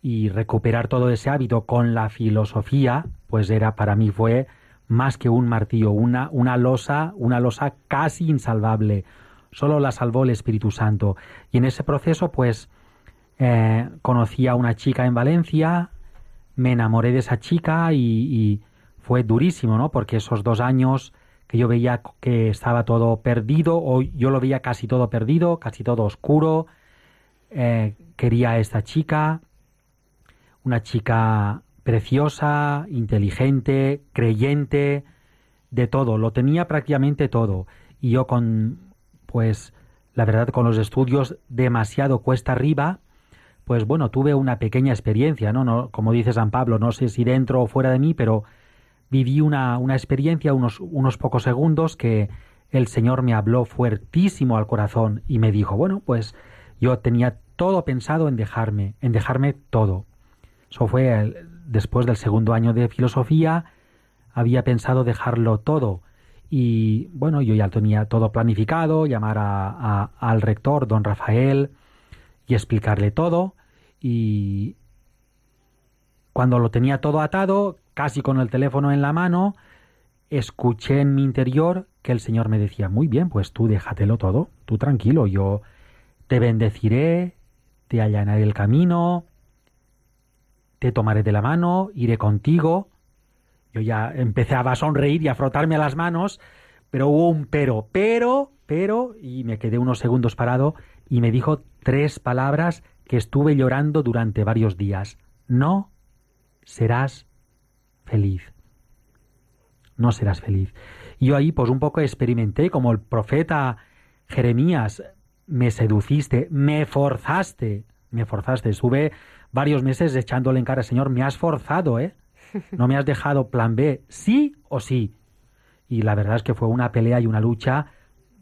y recuperar todo ese hábito con la filosofía, pues era para mí fue más que un martillo, una, una losa, una losa casi insalvable. Solo la salvó el Espíritu Santo. Y en ese proceso, pues, eh, conocí a una chica en Valencia, me enamoré de esa chica y, y fue durísimo, ¿no? Porque esos dos años que yo veía que estaba todo perdido, o yo lo veía casi todo perdido, casi todo oscuro, eh, quería a esta chica, una chica preciosa, inteligente, creyente, de todo, lo tenía prácticamente todo. Y yo con, pues, la verdad, con los estudios demasiado cuesta arriba, pues bueno, tuve una pequeña experiencia, ¿no? no como dice San Pablo, no sé si dentro o fuera de mí, pero viví una, una experiencia, unos, unos pocos segundos, que el Señor me habló fuertísimo al corazón y me dijo, bueno, pues yo tenía todo pensado en dejarme, en dejarme todo. Eso fue después del segundo año de filosofía, había pensado dejarlo todo. Y bueno, yo ya tenía todo planificado, llamar al rector, don Rafael, y explicarle todo. Y cuando lo tenía todo atado, casi con el teléfono en la mano, escuché en mi interior que el Señor me decía, muy bien, pues tú déjatelo todo, tú tranquilo, yo te bendeciré, te allanaré el camino, te tomaré de la mano, iré contigo. Yo ya empecé a sonreír y a frotarme las manos, pero hubo un pero, pero, pero, y me quedé unos segundos parado y me dijo tres palabras que estuve llorando durante varios días. No serás feliz. No serás feliz. Y yo ahí pues un poco experimenté como el profeta Jeremías, me seduciste, me forzaste, me forzaste. Estuve varios meses echándole en cara al Señor, me has forzado, ¿eh? No me has dejado plan B, sí o sí. Y la verdad es que fue una pelea y una lucha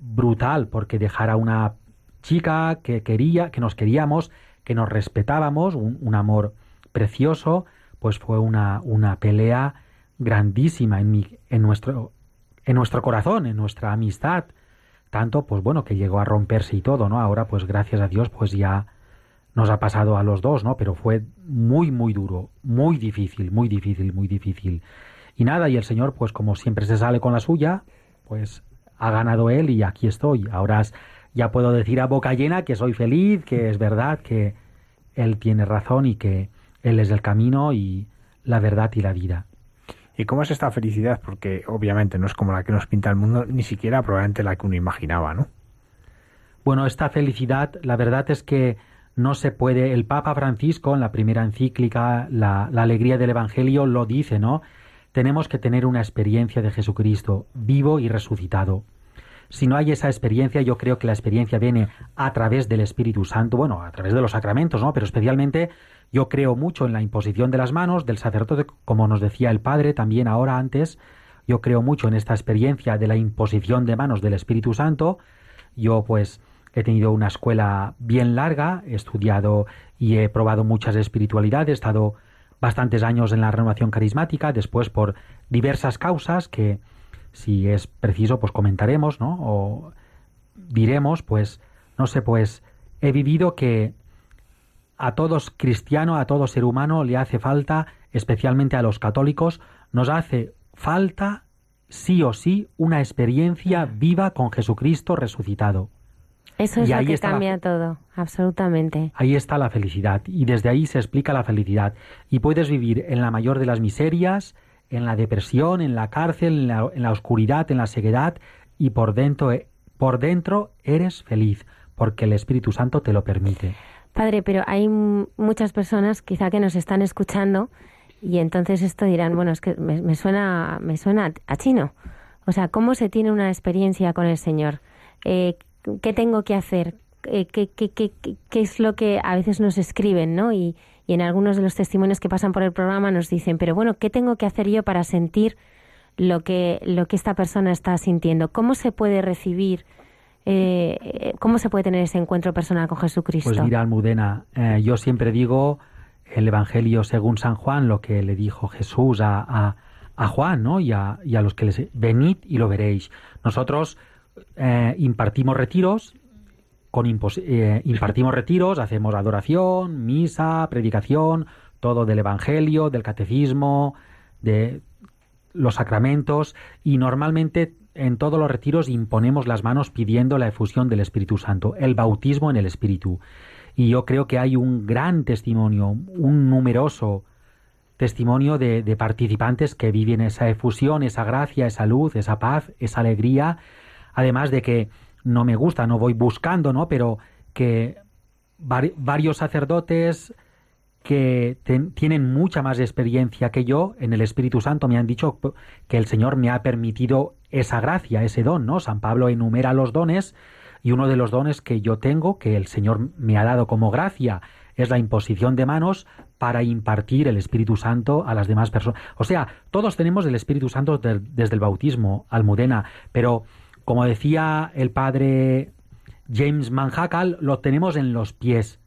brutal, porque dejar a una chica que quería, que nos queríamos, que nos respetábamos, un, un amor precioso, pues fue una, una pelea grandísima en, mi, en, nuestro, en nuestro corazón, en nuestra amistad. Tanto, pues bueno, que llegó a romperse y todo, ¿no? Ahora, pues gracias a Dios, pues ya nos ha pasado a los dos, ¿no? Pero fue muy, muy duro, muy difícil, muy difícil, muy difícil. Y nada, y el Señor, pues como siempre se sale con la suya, pues ha ganado Él y aquí estoy. Ahora ya puedo decir a boca llena que soy feliz, que es verdad, que Él tiene razón y que Él es el camino y la verdad y la vida. ¿Y cómo es esta felicidad? Porque obviamente no es como la que nos pinta el mundo, ni siquiera probablemente la que uno imaginaba, ¿no? Bueno, esta felicidad, la verdad es que no se puede. El Papa Francisco, en la primera encíclica, la, la, alegría del Evangelio, lo dice, ¿no? Tenemos que tener una experiencia de Jesucristo, vivo y resucitado. Si no hay esa experiencia, yo creo que la experiencia viene a través del Espíritu Santo, bueno, a través de los sacramentos, ¿no? Pero especialmente yo creo mucho en la imposición de las manos del sacerdote, como nos decía el Padre también ahora antes. Yo creo mucho en esta experiencia de la imposición de manos del Espíritu Santo. Yo, pues, He tenido una escuela bien larga, he estudiado y he probado muchas espiritualidades, he estado bastantes años en la renovación carismática, después por diversas causas que si es preciso pues comentaremos, ¿no? O diremos, pues no sé, pues he vivido que a todos cristiano, a todo ser humano le hace falta, especialmente a los católicos, nos hace falta sí o sí una experiencia viva con Jesucristo resucitado. Eso es lo que cambia todo, absolutamente. Ahí está la felicidad y desde ahí se explica la felicidad. Y puedes vivir en la mayor de las miserias, en la depresión, en la cárcel, en la, en la oscuridad, en la ceguedad y por dentro, por dentro eres feliz porque el Espíritu Santo te lo permite. Padre, pero hay muchas personas quizá que nos están escuchando y entonces esto dirán, bueno, es que me, me suena, me suena a chino. O sea, ¿cómo se tiene una experiencia con el Señor? Eh, ¿Qué tengo que hacer? Eh, ¿Qué, es lo que a veces nos escriben, ¿no? Y, y, en algunos de los testimonios que pasan por el programa nos dicen, pero bueno, ¿qué tengo que hacer yo para sentir lo que, lo que esta persona está sintiendo? ¿Cómo se puede recibir? Eh, ¿Cómo se puede tener ese encuentro personal con Jesucristo? Pues mira, Almudena, eh, yo siempre digo el Evangelio según San Juan, lo que le dijo Jesús a, a, a Juan, ¿no? Y a, y a los que les... Venid y lo veréis. Nosotros eh, impartimos retiros, con impartimos retiros, hacemos adoración, misa, predicación, todo del Evangelio, del catecismo, de los sacramentos y normalmente en todos los retiros imponemos las manos pidiendo la efusión del Espíritu Santo, el bautismo en el Espíritu. Y yo creo que hay un gran testimonio, un numeroso testimonio de, participantes que viven esa efusión, esa gracia, esa luz, esa paz, esa alegría además de que no me gusta, no voy buscando, ¿no? Pero que varios sacerdotes que tienen mucha más experiencia que yo en el Espíritu Santo me han dicho que el Señor me ha permitido esa gracia, ese don, ¿no? San Pablo enumera los dones y uno de los dones que yo tengo, que el Señor me ha dado como gracia, es la imposición de manos para impartir el Espíritu Santo a las demás personas. O sea, todos tenemos el Espíritu Santo desde el bautismo, Almudena, pero como decía el padre James Manhacal, lo tenemos en los pies.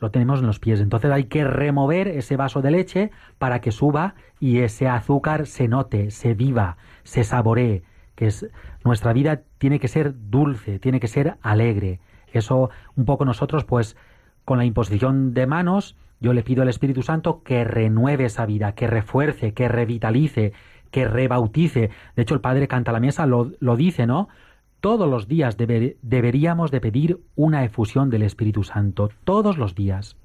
Lo tenemos en los pies. Entonces hay que remover ese vaso de leche para que suba y ese azúcar se note, se viva, se saboree. Que es, nuestra vida tiene que ser dulce, tiene que ser alegre. Eso un poco nosotros, pues, con la imposición de manos, yo le pido al Espíritu Santo que renueve esa vida, que refuerce, que revitalice, que rebautice. De hecho, el Padre Canta la Mesa lo, lo dice, ¿no? Todos los días deberíamos de pedir una efusión del Espíritu Santo, todos los días.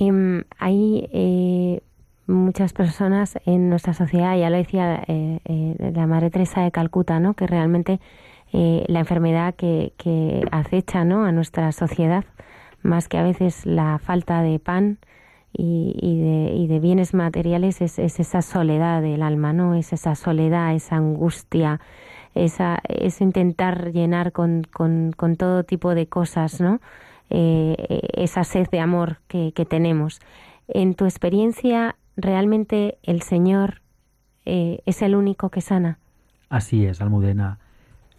Mm, hay eh, muchas personas en nuestra sociedad, ya lo decía eh, eh, la Madre Teresa de Calcuta, ¿no? que realmente la enfermedad que, que acecha ¿no? a nuestra sociedad, más que a veces la falta de pan, y, de, y de bienes materiales es, es, esa soledad del alma, ¿no? Es esa soledad, esa angustia, esa, es intentar llenar con, con, con todo tipo de cosas, ¿no? Eh, esa sed de amor que, que, tenemos. En tu experiencia, ¿realmente el Señor eh, es el único que sana? Así es, Almudena.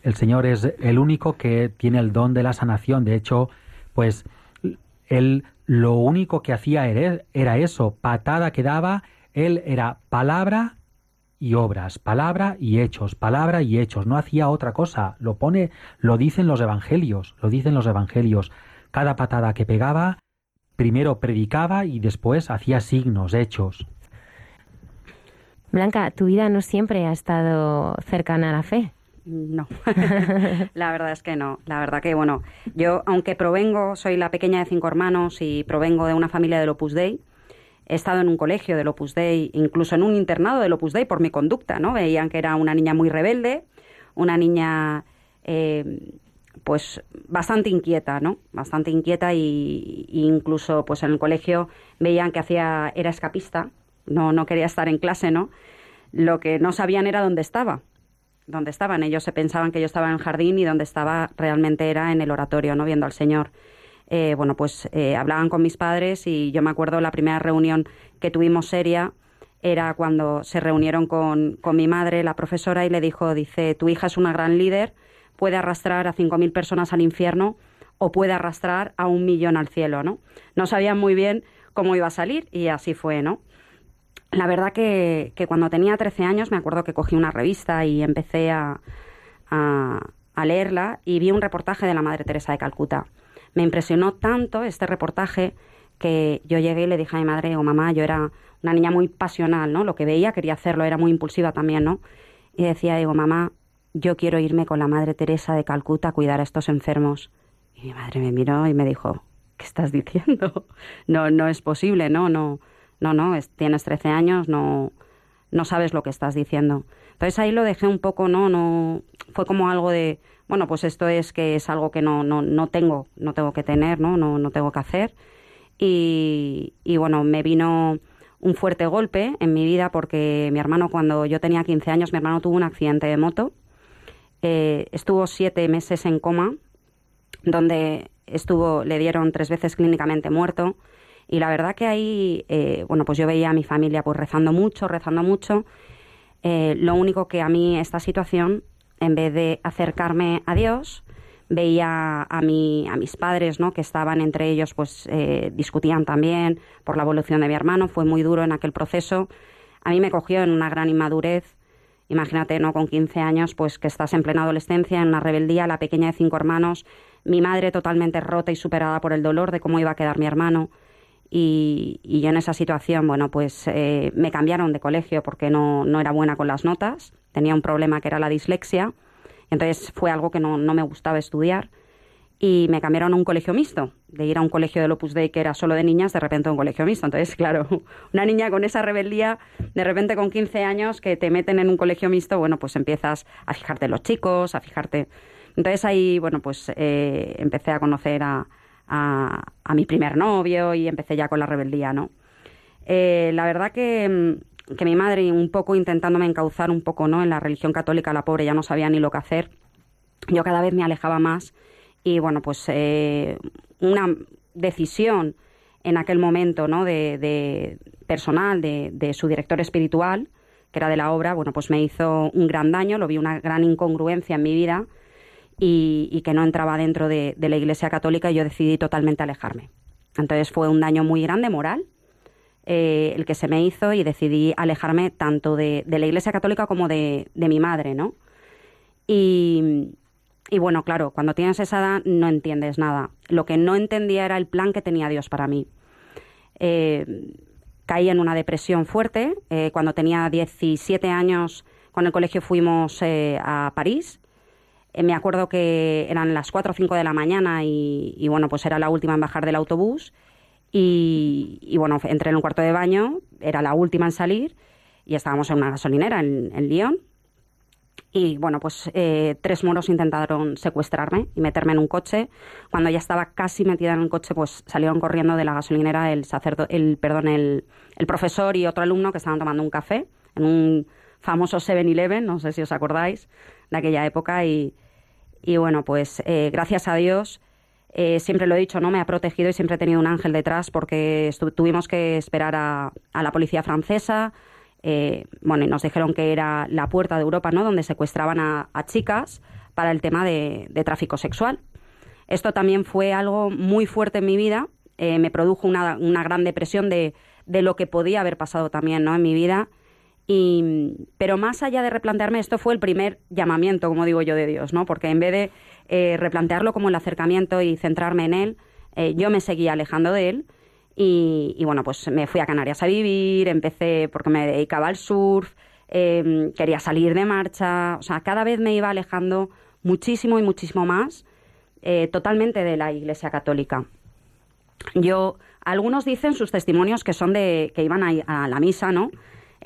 el Señor es el único que tiene el don de la sanación. De hecho, pues él lo único que hacía era, era eso, patada que daba, él era palabra y obras, palabra y hechos, palabra y hechos, no hacía otra cosa, lo pone, lo dicen los evangelios, lo dicen los evangelios. Cada patada que pegaba, primero predicaba y después hacía signos, hechos. Blanca, tu vida no siempre ha estado cercana a la fe. No, la verdad es que no. La verdad que, bueno, yo, aunque provengo, soy la pequeña de cinco hermanos y provengo de una familia del Opus Dei, he estado en un colegio del Opus Dei, incluso en un internado del Opus Dei por mi conducta, ¿no? Veían que era una niña muy rebelde, una niña, eh, pues, bastante inquieta, ¿no? Bastante inquieta y, y incluso, pues, en el colegio veían que hacía, era escapista, no, no quería estar en clase, ¿no? Lo que no sabían era dónde estaba donde estaban. Ellos se pensaban que yo estaba en el jardín y donde estaba realmente era en el oratorio, ¿no? Viendo al Señor. Eh, bueno, pues eh, hablaban con mis padres y yo me acuerdo la primera reunión que tuvimos seria era cuando se reunieron con, con mi madre, la profesora, y le dijo, dice, tu hija es una gran líder, puede arrastrar a 5.000 personas al infierno o puede arrastrar a un millón al cielo, ¿no? No sabían muy bien cómo iba a salir y así fue, ¿no? la verdad que, cuando tenía 13 años me acuerdo que cogí una revista y empecé a, a, leerla y vi un reportaje de la Madre Teresa de Calcuta. Me impresionó tanto este reportaje que yo llegué y le dije a mi madre o mamá, yo era una niña muy pasional, ¿no? Lo que veía quería hacerlo, era muy impulsiva también, ¿no? Y decía, digo, mamá, yo quiero irme con la Madre Teresa de Calcuta a cuidar a estos enfermos. Y mi madre me miró y me dijo, ¿qué estás diciendo? No, no es posible, no, no no, no, tienes 13 años, no, no sabes lo que estás diciendo. Entonces ahí lo dejé un poco, no, no, fue como algo de, bueno, pues esto es que es algo que no, no, no tengo, no tengo que tener, ¿no? No, no tengo que hacer. Y, y bueno, me vino un fuerte golpe en mi vida porque mi hermano, cuando yo tenía 15 años, mi hermano tuvo un accidente de moto. Eh, estuvo siete meses en coma, donde estuvo, le dieron tres veces clínicamente muerto. Y la verdad que ahí, eh, bueno, pues yo veía a mi familia pues rezando mucho, rezando mucho. Eh, lo único que a mí esta situación, en vez de acercarme a Dios, veía a, mi, a mis padres, ¿no? Que estaban entre ellos, pues eh, discutían también por la evolución de mi hermano. Fue muy duro en aquel proceso. A mí me cogió en una gran inmadurez. Imagínate, ¿no? Con 15 años, pues que estás en plena adolescencia, en una rebeldía, la pequeña de cinco hermanos, mi madre totalmente rota y superada por el dolor de cómo iba a quedar mi hermano. Y, yo en esa situación, bueno, pues eh, me cambiaron de colegio porque no, no, era buena con las notas, tenía un problema que era la dislexia, entonces fue algo que no, no, me gustaba estudiar y me cambiaron a un colegio mixto, de ir a un colegio del Opus Dei que era solo de niñas, de repente a un colegio mixto. Entonces, claro, una niña con esa rebeldía, de repente con 15 años que te meten en un colegio mixto, bueno, pues empiezas a fijarte en los chicos, a fijarte... Entonces ahí, bueno, pues eh, empecé a conocer a, a, mi primer novio y empecé ya con la rebeldía, ¿no? Eh, la verdad que, mm, que, mi madre, un poco intentándome encauzar un poco, ¿no? En la religión católica, la pobre ya no sabía ni lo que hacer. Yo cada vez me alejaba más y, bueno, pues eh, una decisión en aquel momento, ¿no? De, personal, de, de su director espiritual, que era de la obra, bueno, pues me hizo un gran daño, lo vi una gran incongruencia en mi vida y, que no entraba dentro de, la Iglesia Católica y yo decidí totalmente alejarme. Entonces fue un daño muy grande moral eh, el que se me hizo y decidí alejarme tanto de, la Iglesia Católica como de, mi madre, ¿no? Y, bueno, claro, cuando tienes esa edad no entiendes nada. Lo que no entendía era el plan que tenía Dios para mí. Eh, caí en una depresión fuerte. Eh, cuando tenía 17 años, con el colegio fuimos a París me acuerdo que eran las 4 o 5 de la mañana y, bueno, pues era la última en bajar del autobús y, bueno, entré en un cuarto de baño, era la última en salir y estábamos en una gasolinera en, en Lyon y bueno, pues eh, tres moros intentaron secuestrarme y meterme en un coche. Cuando ya estaba casi metida en el coche, pues salieron corriendo de la gasolinera el sacerdote, el perdón, el, el profesor y otro alumno que estaban tomando un café en un famoso 7-Eleven, no sé si os acordáis de aquella época y, y bueno, pues eh, gracias a Dios, eh, siempre lo he dicho, ¿no? Me ha protegido y siempre he tenido un ángel detrás porque tuvimos que esperar a, la policía francesa. Eh, bueno, y nos dijeron que era la puerta de Europa, ¿no? Donde secuestraban a, chicas para el tema de, de tráfico sexual. Esto también fue algo muy fuerte en mi vida, eh, me produjo una, una gran depresión de, de, lo que podía haber pasado también ¿no? en mi vida. Y, pero más allá de replantearme, esto fue el primer llamamiento, como digo yo, de Dios, ¿no? porque en vez de eh, replantearlo como el acercamiento y centrarme en Él, eh, yo me seguía alejando de Él. Y, bueno, pues me fui a Canarias a vivir, empecé porque me dedicaba al surf, eh, quería salir de marcha, o sea, cada vez me iba alejando muchísimo y muchísimo más eh, totalmente de la Iglesia Católica. Yo, algunos dicen sus testimonios que son de que iban a, a la misa, ¿no?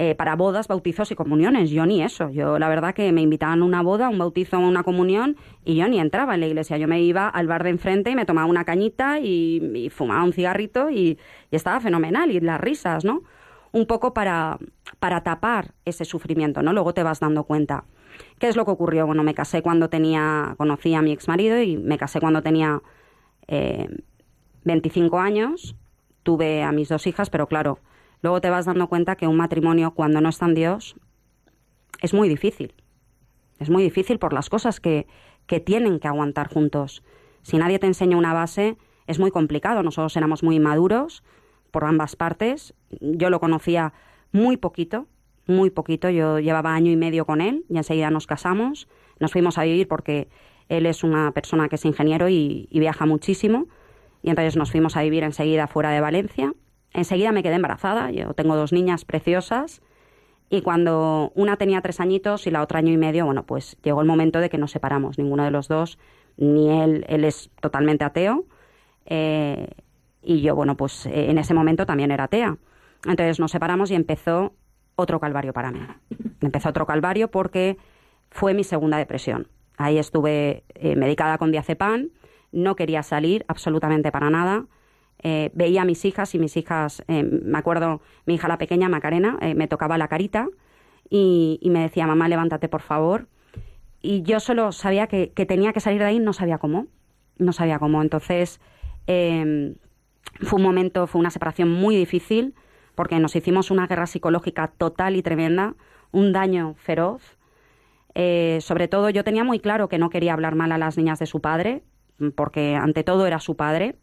Eh, para bodas, bautizos y comuniones. Yo ni eso. Yo la verdad que me invitaban a una boda, un bautizo, una comunión y yo ni entraba en la iglesia. Yo me iba al bar de enfrente y me tomaba una cañita y, y fumaba un cigarrito y, y, estaba fenomenal. Y las risas, ¿no? Un poco para, para tapar ese sufrimiento, ¿no? Luego te vas dando cuenta. ¿Qué es lo que ocurrió? Bueno, me casé cuando tenía, conocí a mi ex marido y me casé cuando tenía eh, 25 años. Tuve a mis dos hijas, pero claro, luego te vas dando cuenta que un matrimonio cuando no está en Dios es muy difícil. Es muy difícil por las cosas que, que tienen que aguantar juntos. Si nadie te enseña una base, es muy complicado. Nosotros éramos muy maduros por ambas partes. Yo lo conocía muy poquito, muy poquito. Yo llevaba año y medio con él y enseguida nos casamos. Nos fuimos a vivir porque él es una persona que es ingeniero y, y viaja muchísimo. Y entonces nos fuimos a vivir enseguida fuera de Valencia. Enseguida me quedé embarazada. Yo tengo dos niñas preciosas. Y cuando una tenía tres añitos y la otra año y medio, bueno, pues llegó el momento de que nos separamos. Ninguno de los dos, ni él, él es totalmente ateo. Eh, y yo, bueno, pues en ese momento también era atea. Entonces nos separamos y empezó otro calvario para mí. Empezó otro calvario porque fue mi segunda depresión. Ahí estuve eh, medicada con diazepam, no quería salir absolutamente para nada. Eh, veía a mis hijas y mis hijas, eh, me acuerdo, mi hija la pequeña, Macarena, eh, me tocaba la carita y, me decía, mamá, levántate por favor. Y yo solo sabía que, que, tenía que salir de ahí, no sabía cómo, no sabía cómo. Entonces, fue un momento, fue una separación muy difícil porque nos hicimos una guerra psicológica total y tremenda, un daño feroz. Sobre todo yo tenía muy claro que no quería hablar mal a las niñas de su padre, porque ante todo era su padre,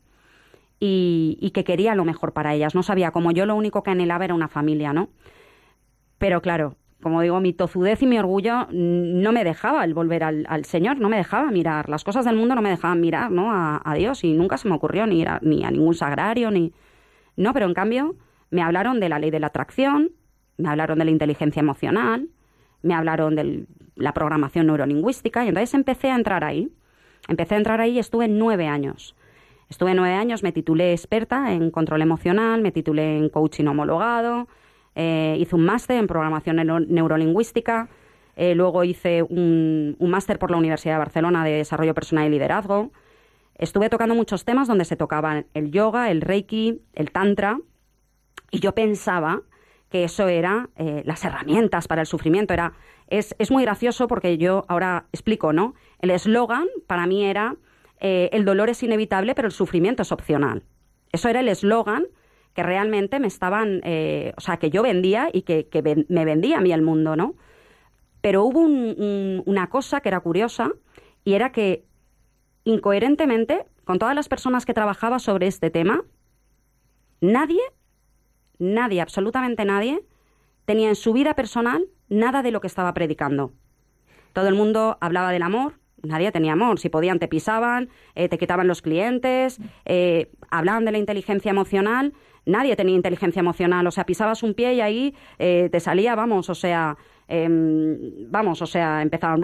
y, que quería lo mejor para ellas. No sabía cómo yo lo único que anhelaba era una familia, ¿no? Pero claro, como digo, mi tozudez y mi orgullo no me dejaba el volver al, Señor, no me dejaba mirar. Las cosas del mundo no me dejaban mirar, ¿no? A, a Dios y nunca se me ocurrió ni ir a, ni a ningún sagrario, ni... No, pero en cambio me hablaron de la ley de la atracción, me hablaron de la inteligencia emocional, me hablaron de la programación neurolingüística y entonces empecé a entrar ahí. Empecé a entrar ahí y estuve nueve años. Estuve nueve años, me titulé experta en control emocional, me titulé en coaching homologado, eh, hice un máster en programación neuro neurolingüística, eh, luego hice un, un máster por la Universidad de Barcelona de Desarrollo Personal y Liderazgo. Estuve tocando muchos temas donde se tocaban el yoga, el reiki, el tantra, y yo pensaba que eso era eh, las herramientas para el sufrimiento. Era, es, es, muy gracioso porque yo ahora explico, ¿no? El eslogan para mí era eh, el dolor es inevitable, pero el sufrimiento es opcional. Eso era el eslogan que realmente me estaban, eh, o sea, que yo vendía y que, me vendía a mí el mundo, ¿no? Pero hubo un, una cosa que era curiosa y era que incoherentemente, con todas las personas que trabajaba sobre este tema, nadie nadie, absolutamente nadie, tenía en su vida personal nada de lo que estaba predicando. Todo el mundo hablaba del amor, nadie tenía amor. Si podían, te pisaban, eh, te quitaban los clientes, eh, hablaban de la inteligencia emocional. Nadie tenía inteligencia emocional. O sea, pisabas un pie y ahí eh, te salía, vamos, o sea, vamos, o sea, empezaban.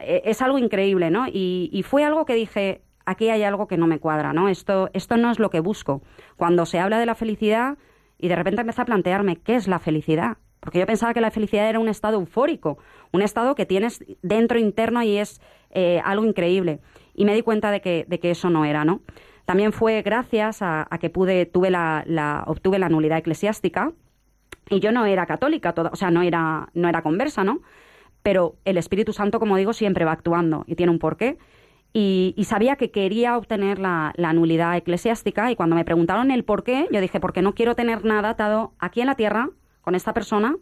Es algo increíble, ¿no? Y, y fue algo que dije, aquí hay algo que no me cuadra, ¿no? Esto, esto no es lo que busco. Cuando se habla de la felicidad, y de repente empecé a plantearme qué es la felicidad. Porque yo pensaba que la felicidad era un estado eufórico, un estado que tienes dentro interno y es eh, algo increíble. Y me di cuenta de que, de que eso no era, ¿no? También fue gracias a, que pude, tuve la, la, obtuve la nulidad eclesiástica y yo no era católica, toda, o sea, no era, no era conversa, ¿no? Pero el Espíritu Santo, como digo, siempre va actuando y tiene un porqué. Y, y, sabía que quería obtener la, la, nulidad eclesiástica y cuando me preguntaron el por qué, yo dije, porque no quiero tener nada atado aquí en la tierra con esta persona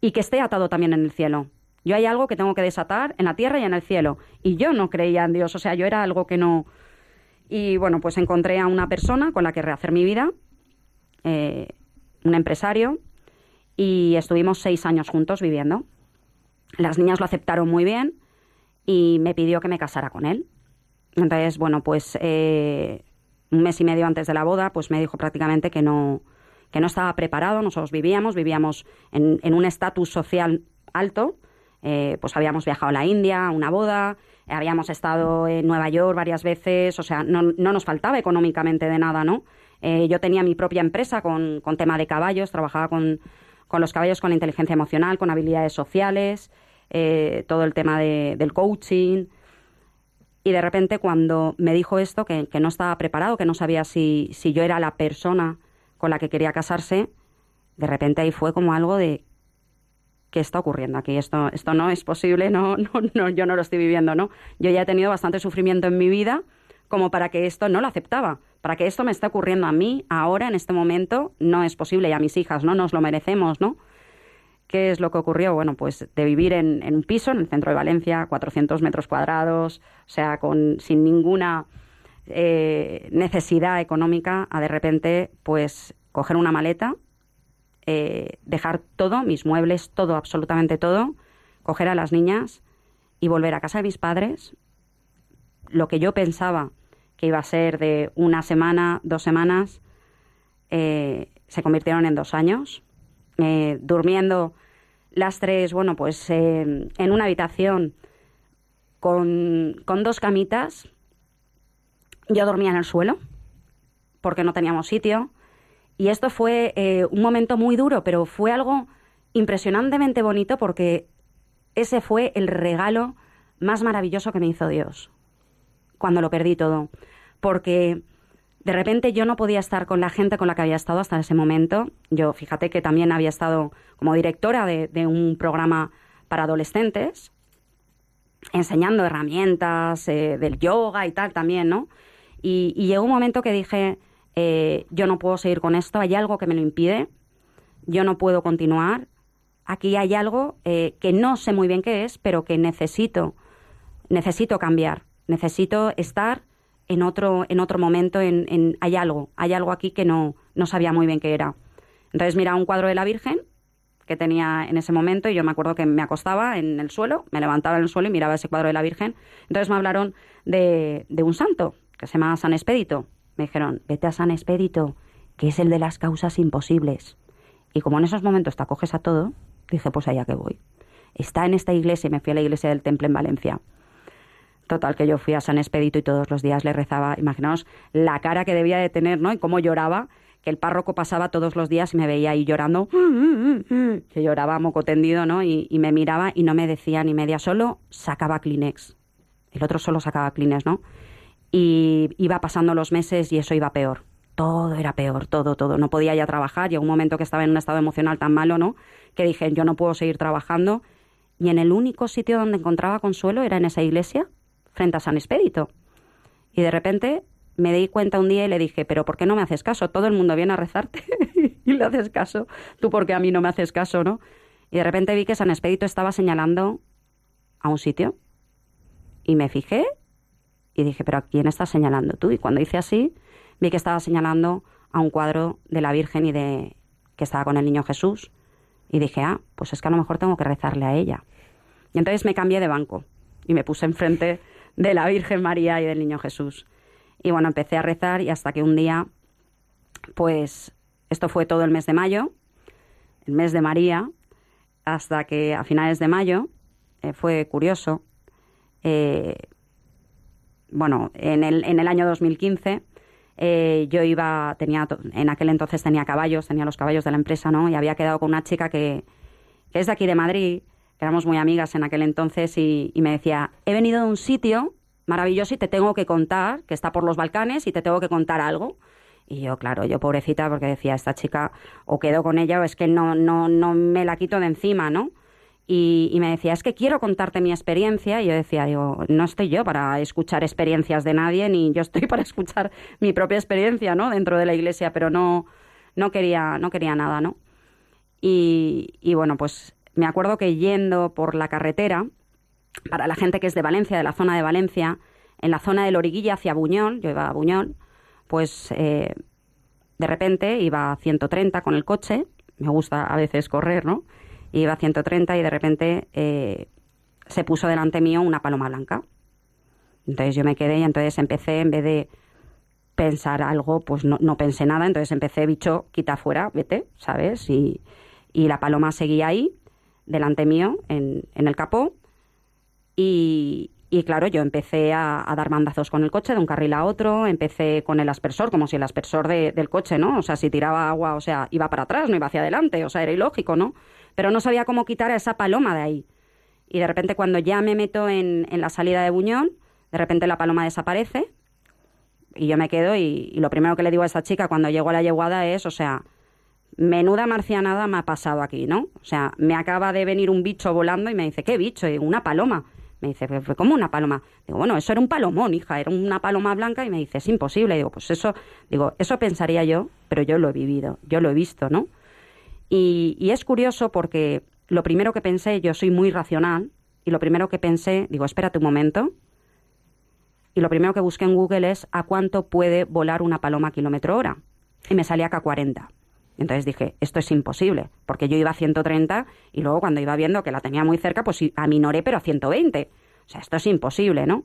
y que esté atado también en el cielo. Yo hay algo que tengo que desatar en la tierra y en el cielo. Y yo no creía en Dios, o sea, yo era algo que no... Y bueno, pues encontré a una persona con la que rehacer mi vida, eh, un empresario, y estuvimos seis años juntos viviendo. Las niñas lo aceptaron muy bien y me pidió que me casara con él. Entonces, bueno, pues eh, un mes y medio antes de la boda, pues me dijo prácticamente que no, que no estaba preparado. Nosotros vivíamos, vivíamos en, en un estatus social alto. Eh, pues habíamos viajado a la India, a una boda, eh, habíamos estado en Nueva York varias veces, o sea, no, no nos faltaba económicamente de nada, ¿no? Eh, yo tenía mi propia empresa con, con tema de caballos, trabajaba con, con, los caballos con la inteligencia emocional, con habilidades sociales, todo el tema de, del coaching. Y de repente cuando me dijo esto, que, que no estaba preparado, que no sabía si, si yo era la persona con la que quería casarse, de repente ahí fue como algo de ¿qué está ocurriendo aquí? Esto, esto no es posible, no, no, no, yo no lo estoy viviendo, ¿no? Yo ya he tenido bastante sufrimiento en mi vida como para que esto no lo aceptaba, para que esto me esté ocurriendo a mí ahora, en este momento, no es posible, y a mis hijas, ¿no? Nos lo merecemos, ¿no? ¿Qué es lo que ocurrió? Bueno, pues de vivir en, un piso en el centro de Valencia, 400 metros cuadrados, o sea, con, sin ninguna eh, necesidad económica, a de repente, pues coger una maleta, eh, dejar todo, mis muebles, todo, absolutamente todo, coger a las niñas y volver a casa de mis padres. Lo que yo pensaba que iba a ser de una semana, dos semanas, eh, se convirtieron en dos años. Durmiendo las tres, bueno, pues en una habitación con, con dos camitas. Yo dormía en el suelo porque no teníamos sitio. Y esto fue eh, un momento muy duro, pero fue algo impresionantemente bonito porque ese fue el regalo más maravilloso que me hizo Dios cuando lo perdí todo. Porque de repente yo no podía estar con la gente con la que había estado hasta ese momento. Yo, fíjate que también había estado como directora de, un programa para adolescentes, enseñando herramientas eh, del yoga y tal también, ¿no? Y llegó un momento que dije, eh, yo no puedo seguir con esto, hay algo que me lo impide, yo no puedo continuar, aquí hay algo eh, que no sé muy bien qué es, pero que necesito, necesito cambiar, necesito estar en otro, en otro momento, en, hay algo, hay algo aquí que no, no sabía muy bien qué era. Entonces mira un cuadro de la Virgen que tenía en ese momento y yo me acuerdo que me acostaba en el suelo, me levantaba en el suelo y miraba ese cuadro de la Virgen. Entonces me hablaron de, de un santo que se llama San Expedito me dijeron, vete a San Expedito, que es el de las causas imposibles. Y como en esos momentos te acoges a todo, dije, pues allá que voy. Está en esta iglesia y me fui a la iglesia del Temple en Valencia. Total, que yo fui a San Expedito y todos los días le rezaba. Imaginaos la cara que debía de tener, ¿no? Y cómo lloraba, que el párroco pasaba todos los días y me veía ahí llorando, que lloraba moco tendido, ¿no? Y, y me miraba y no me decía ni media, solo sacaba Kleenex. El otro solo sacaba Kleenex, ¿no? Y iba pasando los meses y eso iba peor. Todo era peor, todo, todo. No podía ya trabajar. Llegó un momento que estaba en un estado emocional tan malo, ¿no? Que dije, yo no puedo seguir trabajando. Y en el único sitio donde encontraba consuelo era en esa iglesia, frente a San Expedito. Y de repente me di cuenta un día y le dije, pero ¿por qué no me haces caso? Todo el mundo viene a rezarte y le haces caso. Tú porque a mí no me haces caso, ¿no? Y de repente vi que San Expedito estaba señalando a un sitio. Y me fijé y dije, pero ¿a quién estás señalando tú? Y cuando hice así, vi que estaba señalando a un cuadro de la Virgen y de que estaba con el niño Jesús. Y dije, ah, pues es que a lo mejor tengo que rezarle a ella. Y entonces me cambié de banco y me puse enfrente de la Virgen María y del niño Jesús. Y bueno, empecé a rezar y hasta que un día, pues esto fue todo el mes de mayo, el mes de María, hasta que a finales de mayo, eh, fue curioso, eh, bueno, en el, en el año 2015 eh, yo iba, tenía, en aquel entonces tenía caballos, tenía los caballos de la empresa, ¿no? Y había quedado con una chica que, es de aquí de Madrid, que éramos muy amigas en aquel entonces, y, y me decía, he venido de un sitio maravilloso y te tengo que contar, que está por los Balcanes, y te tengo que contar algo. Y yo, claro, yo pobrecita, porque decía, esta chica o quedo con ella o es que no, no, no me la quito de encima, ¿no? Y, me decía, es que quiero contarte mi experiencia. Y yo decía, digo, no estoy yo para escuchar experiencias de nadie, ni yo estoy para escuchar mi propia experiencia, ¿no? Dentro de la iglesia, pero no, no, quería, no quería nada, ¿no? Y, bueno, pues me acuerdo que yendo por la carretera, para la gente que es de Valencia, de la zona de Valencia, en la zona del Origuilla hacia Buñol, yo iba a Buñol, pues eh, de repente iba a 130 con el coche, me gusta a veces correr, ¿no? Iba a 130 y de repente eh, se puso delante mío una paloma blanca. Entonces yo me quedé y entonces empecé, en vez de pensar algo, pues no, no pensé nada, entonces empecé, bicho, quita fuera, vete, ¿sabes? Y, y la paloma seguía ahí, delante mío, en, en el capó, y, y claro, yo empecé a, a, dar mandazos con el coche de un carril a otro, empecé con el aspersor, como si el aspersor de, del coche, ¿no? O sea, si tiraba agua, o sea, iba para atrás, no iba hacia adelante, o sea, era ilógico, ¿no? Pero no sabía cómo quitar a esa paloma de ahí. Y de repente cuando ya me meto en, en la salida de Buñol, de repente la paloma desaparece y yo me quedo y, lo primero que le digo a esa chica cuando llego a la yeguada es, o sea, menuda marcianada me ha pasado aquí, ¿no? O sea, me acaba de venir un bicho volando y me dice, ¿qué bicho? Y digo, una paloma. Me dice, ¿fue como una paloma? Digo, bueno, eso era un palomón, hija, era una paloma blanca y me dice, es imposible. digo, pues eso, digo, eso pensaría yo, pero yo lo he vivido, yo lo he visto, ¿no? Y, y es curioso porque lo primero que pensé, yo soy muy racional, y lo primero que pensé, digo, espérate un momento, y lo primero que busqué en Google es a cuánto puede volar una paloma a kilómetro hora. Y me salía a 40. Entonces dije, esto es imposible, porque yo iba a 130 y luego cuando iba viendo que la tenía muy cerca, pues aminoré, pero a 120. O sea, esto es imposible, ¿no?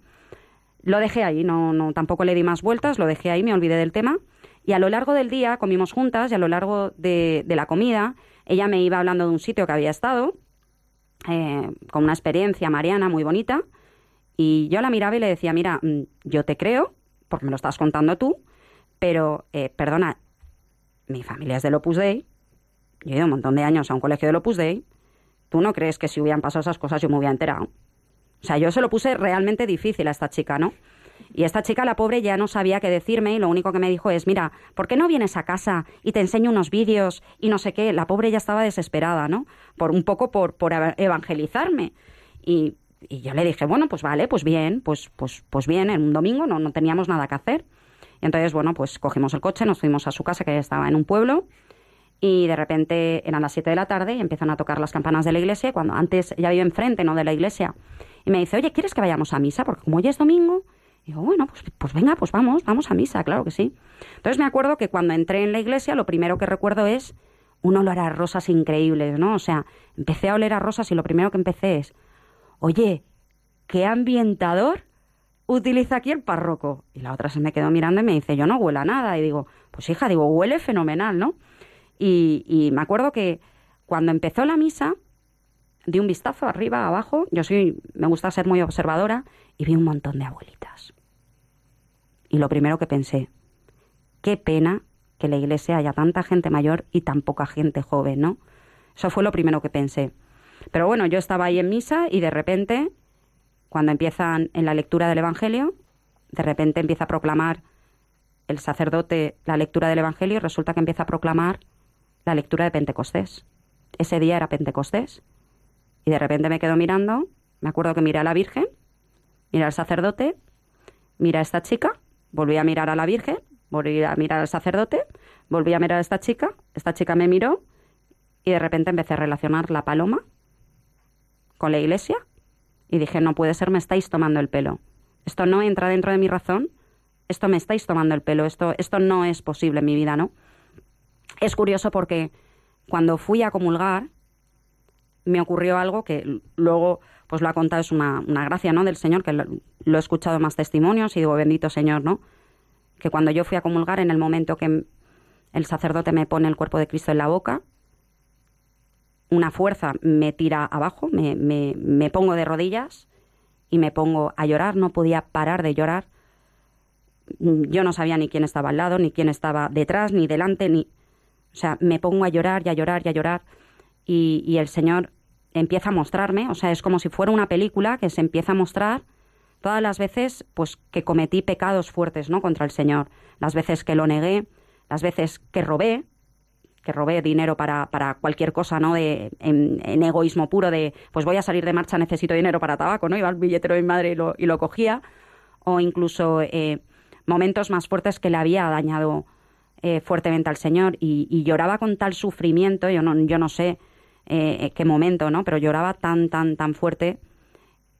Lo dejé ahí, no, no, tampoco le di más vueltas, lo dejé ahí, me olvidé del tema. Y a lo largo del día comimos juntas y a lo largo de, la comida ella me iba hablando de un sitio que había estado, eh, con una experiencia mariana muy bonita, y yo la miraba y le decía, mira, mm, yo te creo, porque me lo estás contando tú, pero, eh, perdona, mi familia es del Opus Dei, yo he ido un montón de años a un colegio del Opus Dei, ¿tú no crees que si hubieran pasado esas cosas yo me hubiera enterado? O sea, yo se lo puse realmente difícil a esta chica, ¿no? Y esta chica, la pobre, ya no sabía qué decirme y lo único que me dijo es, mira, ¿por qué no vienes a casa y te enseño unos vídeos y no sé qué? La pobre ya estaba desesperada, ¿no? Por un poco por, por evangelizarme. Y, y yo le dije, bueno, pues vale, pues bien, pues, pues, pues bien, en un domingo no, no teníamos nada que hacer. Y entonces, bueno, pues cogimos el coche, nos fuimos a su casa, que estaba en un pueblo, y de repente eran las 7 de la tarde y empiezan a tocar las campanas de la iglesia, cuando antes ya vivo enfrente, ¿no?, de la iglesia. Y me dice, oye, ¿quieres que vayamos a misa? Porque como hoy es domingo, digo, bueno, pues, pues venga, pues vamos, vamos a misa, claro que sí. Entonces me acuerdo que cuando entré en la iglesia, lo primero que recuerdo es un olor a rosas increíbles, ¿no? O sea, empecé a oler a rosas y lo primero que empecé es, oye, ¿qué ambientador utiliza aquí el párroco? Y la otra se me quedó mirando y me dice, yo no huela nada. Y digo, pues hija, digo, huele fenomenal, ¿no? Y, y me acuerdo que cuando empezó la misa, di un vistazo arriba, abajo, yo soy, me gusta ser muy observadora, y vi un montón de abuelitas. Y lo primero que pensé, qué pena que en la iglesia haya tanta gente mayor y tan poca gente joven, ¿no? Eso fue lo primero que pensé. Pero bueno, yo estaba ahí en misa y de repente cuando empiezan en la lectura del Evangelio, de repente empieza a proclamar el sacerdote la lectura del Evangelio y resulta que empieza a proclamar la lectura de Pentecostés. Ese día era Pentecostés. Y de repente me quedo mirando, me acuerdo que miré a la Virgen, miré al sacerdote, miré a esta chica, volví a mirar a la Virgen, volví a mirar al sacerdote, volví a mirar a esta chica, esta chica me miró y de repente empecé a relacionar la paloma con la iglesia y dije, no puede ser, me estáis tomando el pelo. Esto no entra dentro de mi razón, esto me estáis tomando el pelo, esto, esto no es posible en mi vida, ¿no? Es curioso porque cuando fui a comulgar, me ocurrió algo que luego pues lo ha contado, es una, una gracia, ¿no? Del Señor, que lo, he escuchado más testimonios y digo, bendito Señor, ¿no? Que cuando yo fui a comulgar, en el momento que el sacerdote me pone el cuerpo de Cristo en la boca, una fuerza me tira abajo, me, me, me, pongo de rodillas y me pongo a llorar, no podía parar de llorar. Yo no sabía ni quién estaba al lado, ni quién estaba detrás, ni delante, ni... O sea, me pongo a llorar y a llorar y a llorar y, y el Señor empieza a mostrarme, o sea, es como si fuera una película que se empieza a mostrar todas las veces pues que cometí pecados fuertes, ¿no? contra el Señor, las veces que lo negué, las veces que robé, que robé dinero para, para cualquier cosa, ¿no? De, en, egoísmo puro de, pues voy a salir de marcha, necesito dinero para tabaco, ¿no? Iba al billetero de mi madre y lo, y lo cogía. O incluso eh, momentos más fuertes que le había dañado eh, fuertemente al Señor y, y, lloraba con tal sufrimiento, yo no, yo no sé eh, qué momento, ¿no? Pero lloraba tan, tan, tan fuerte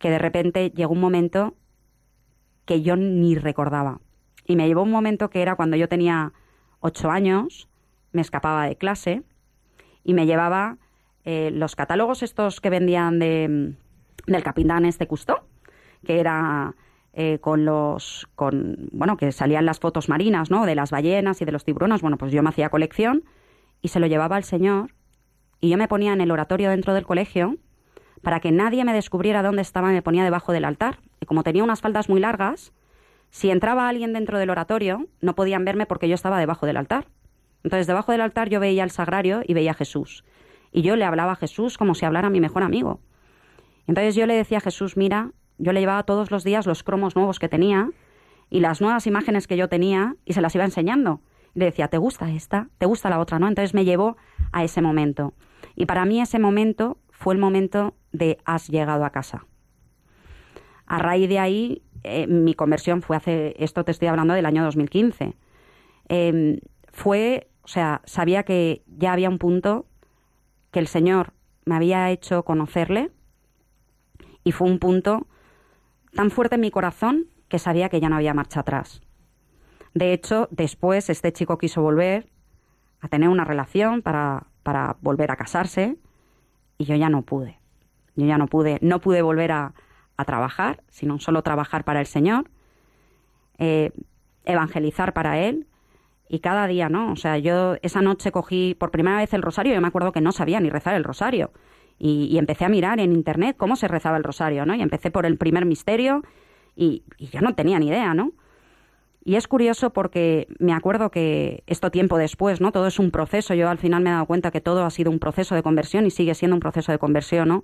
que de repente llegó un momento que yo ni recordaba. Y me llevó un momento que era cuando yo tenía ocho años, me escapaba de clase y me llevaba eh, los catálogos estos que vendían de, del capitán este Cousteau, que era eh, con los, con, bueno, que salían las fotos marinas, ¿no? De las ballenas y de los tiburones. Bueno, pues yo me hacía colección y se lo llevaba al señor y yo me ponía en el oratorio dentro del colegio para que nadie me descubriera dónde estaba, me ponía debajo del altar. Y como tenía unas faldas muy largas, si entraba alguien dentro del oratorio, no podían verme porque yo estaba debajo del altar. Entonces, debajo del altar yo veía el sagrario y veía a Jesús. Y yo le hablaba a Jesús como si hablara a mi mejor amigo. Entonces yo le decía a Jesús, mira, yo le llevaba todos los días los cromos nuevos que tenía y las nuevas imágenes que yo tenía y se las iba enseñando. Y le decía, ¿te gusta esta? ¿Te gusta la otra? ¿No? Entonces me llevó a ese momento. Y para mí ese momento fue el momento de has llegado a casa. A raíz de ahí eh, mi conversión fue hace, esto te estoy hablando del año 2015. Em, fue, o sea, sabía que ya había un punto que el Señor me había hecho conocerle y fue un punto tan fuerte en mi corazón que sabía que ya no había marcha atrás. De hecho, después este chico quiso volver a tener una relación para, para volver a casarse y yo ya no pude. Yo ya no pude, no pude volver a, a trabajar, sino solo trabajar para el Señor, eh, evangelizar para Él y cada día, ¿no? O sea, yo esa noche cogí por primera vez el rosario, yo me acuerdo que no sabía ni rezar el rosario y, empecé a mirar en internet cómo se rezaba el rosario, ¿no? Y empecé por el primer misterio y, y yo no tenía ni idea, ¿no? Y es curioso porque me acuerdo que esto tiempo después, ¿no? Todo es un proceso. Yo al final me he dado cuenta que todo ha sido un proceso de conversión y sigue siendo un proceso de conversión, ¿no?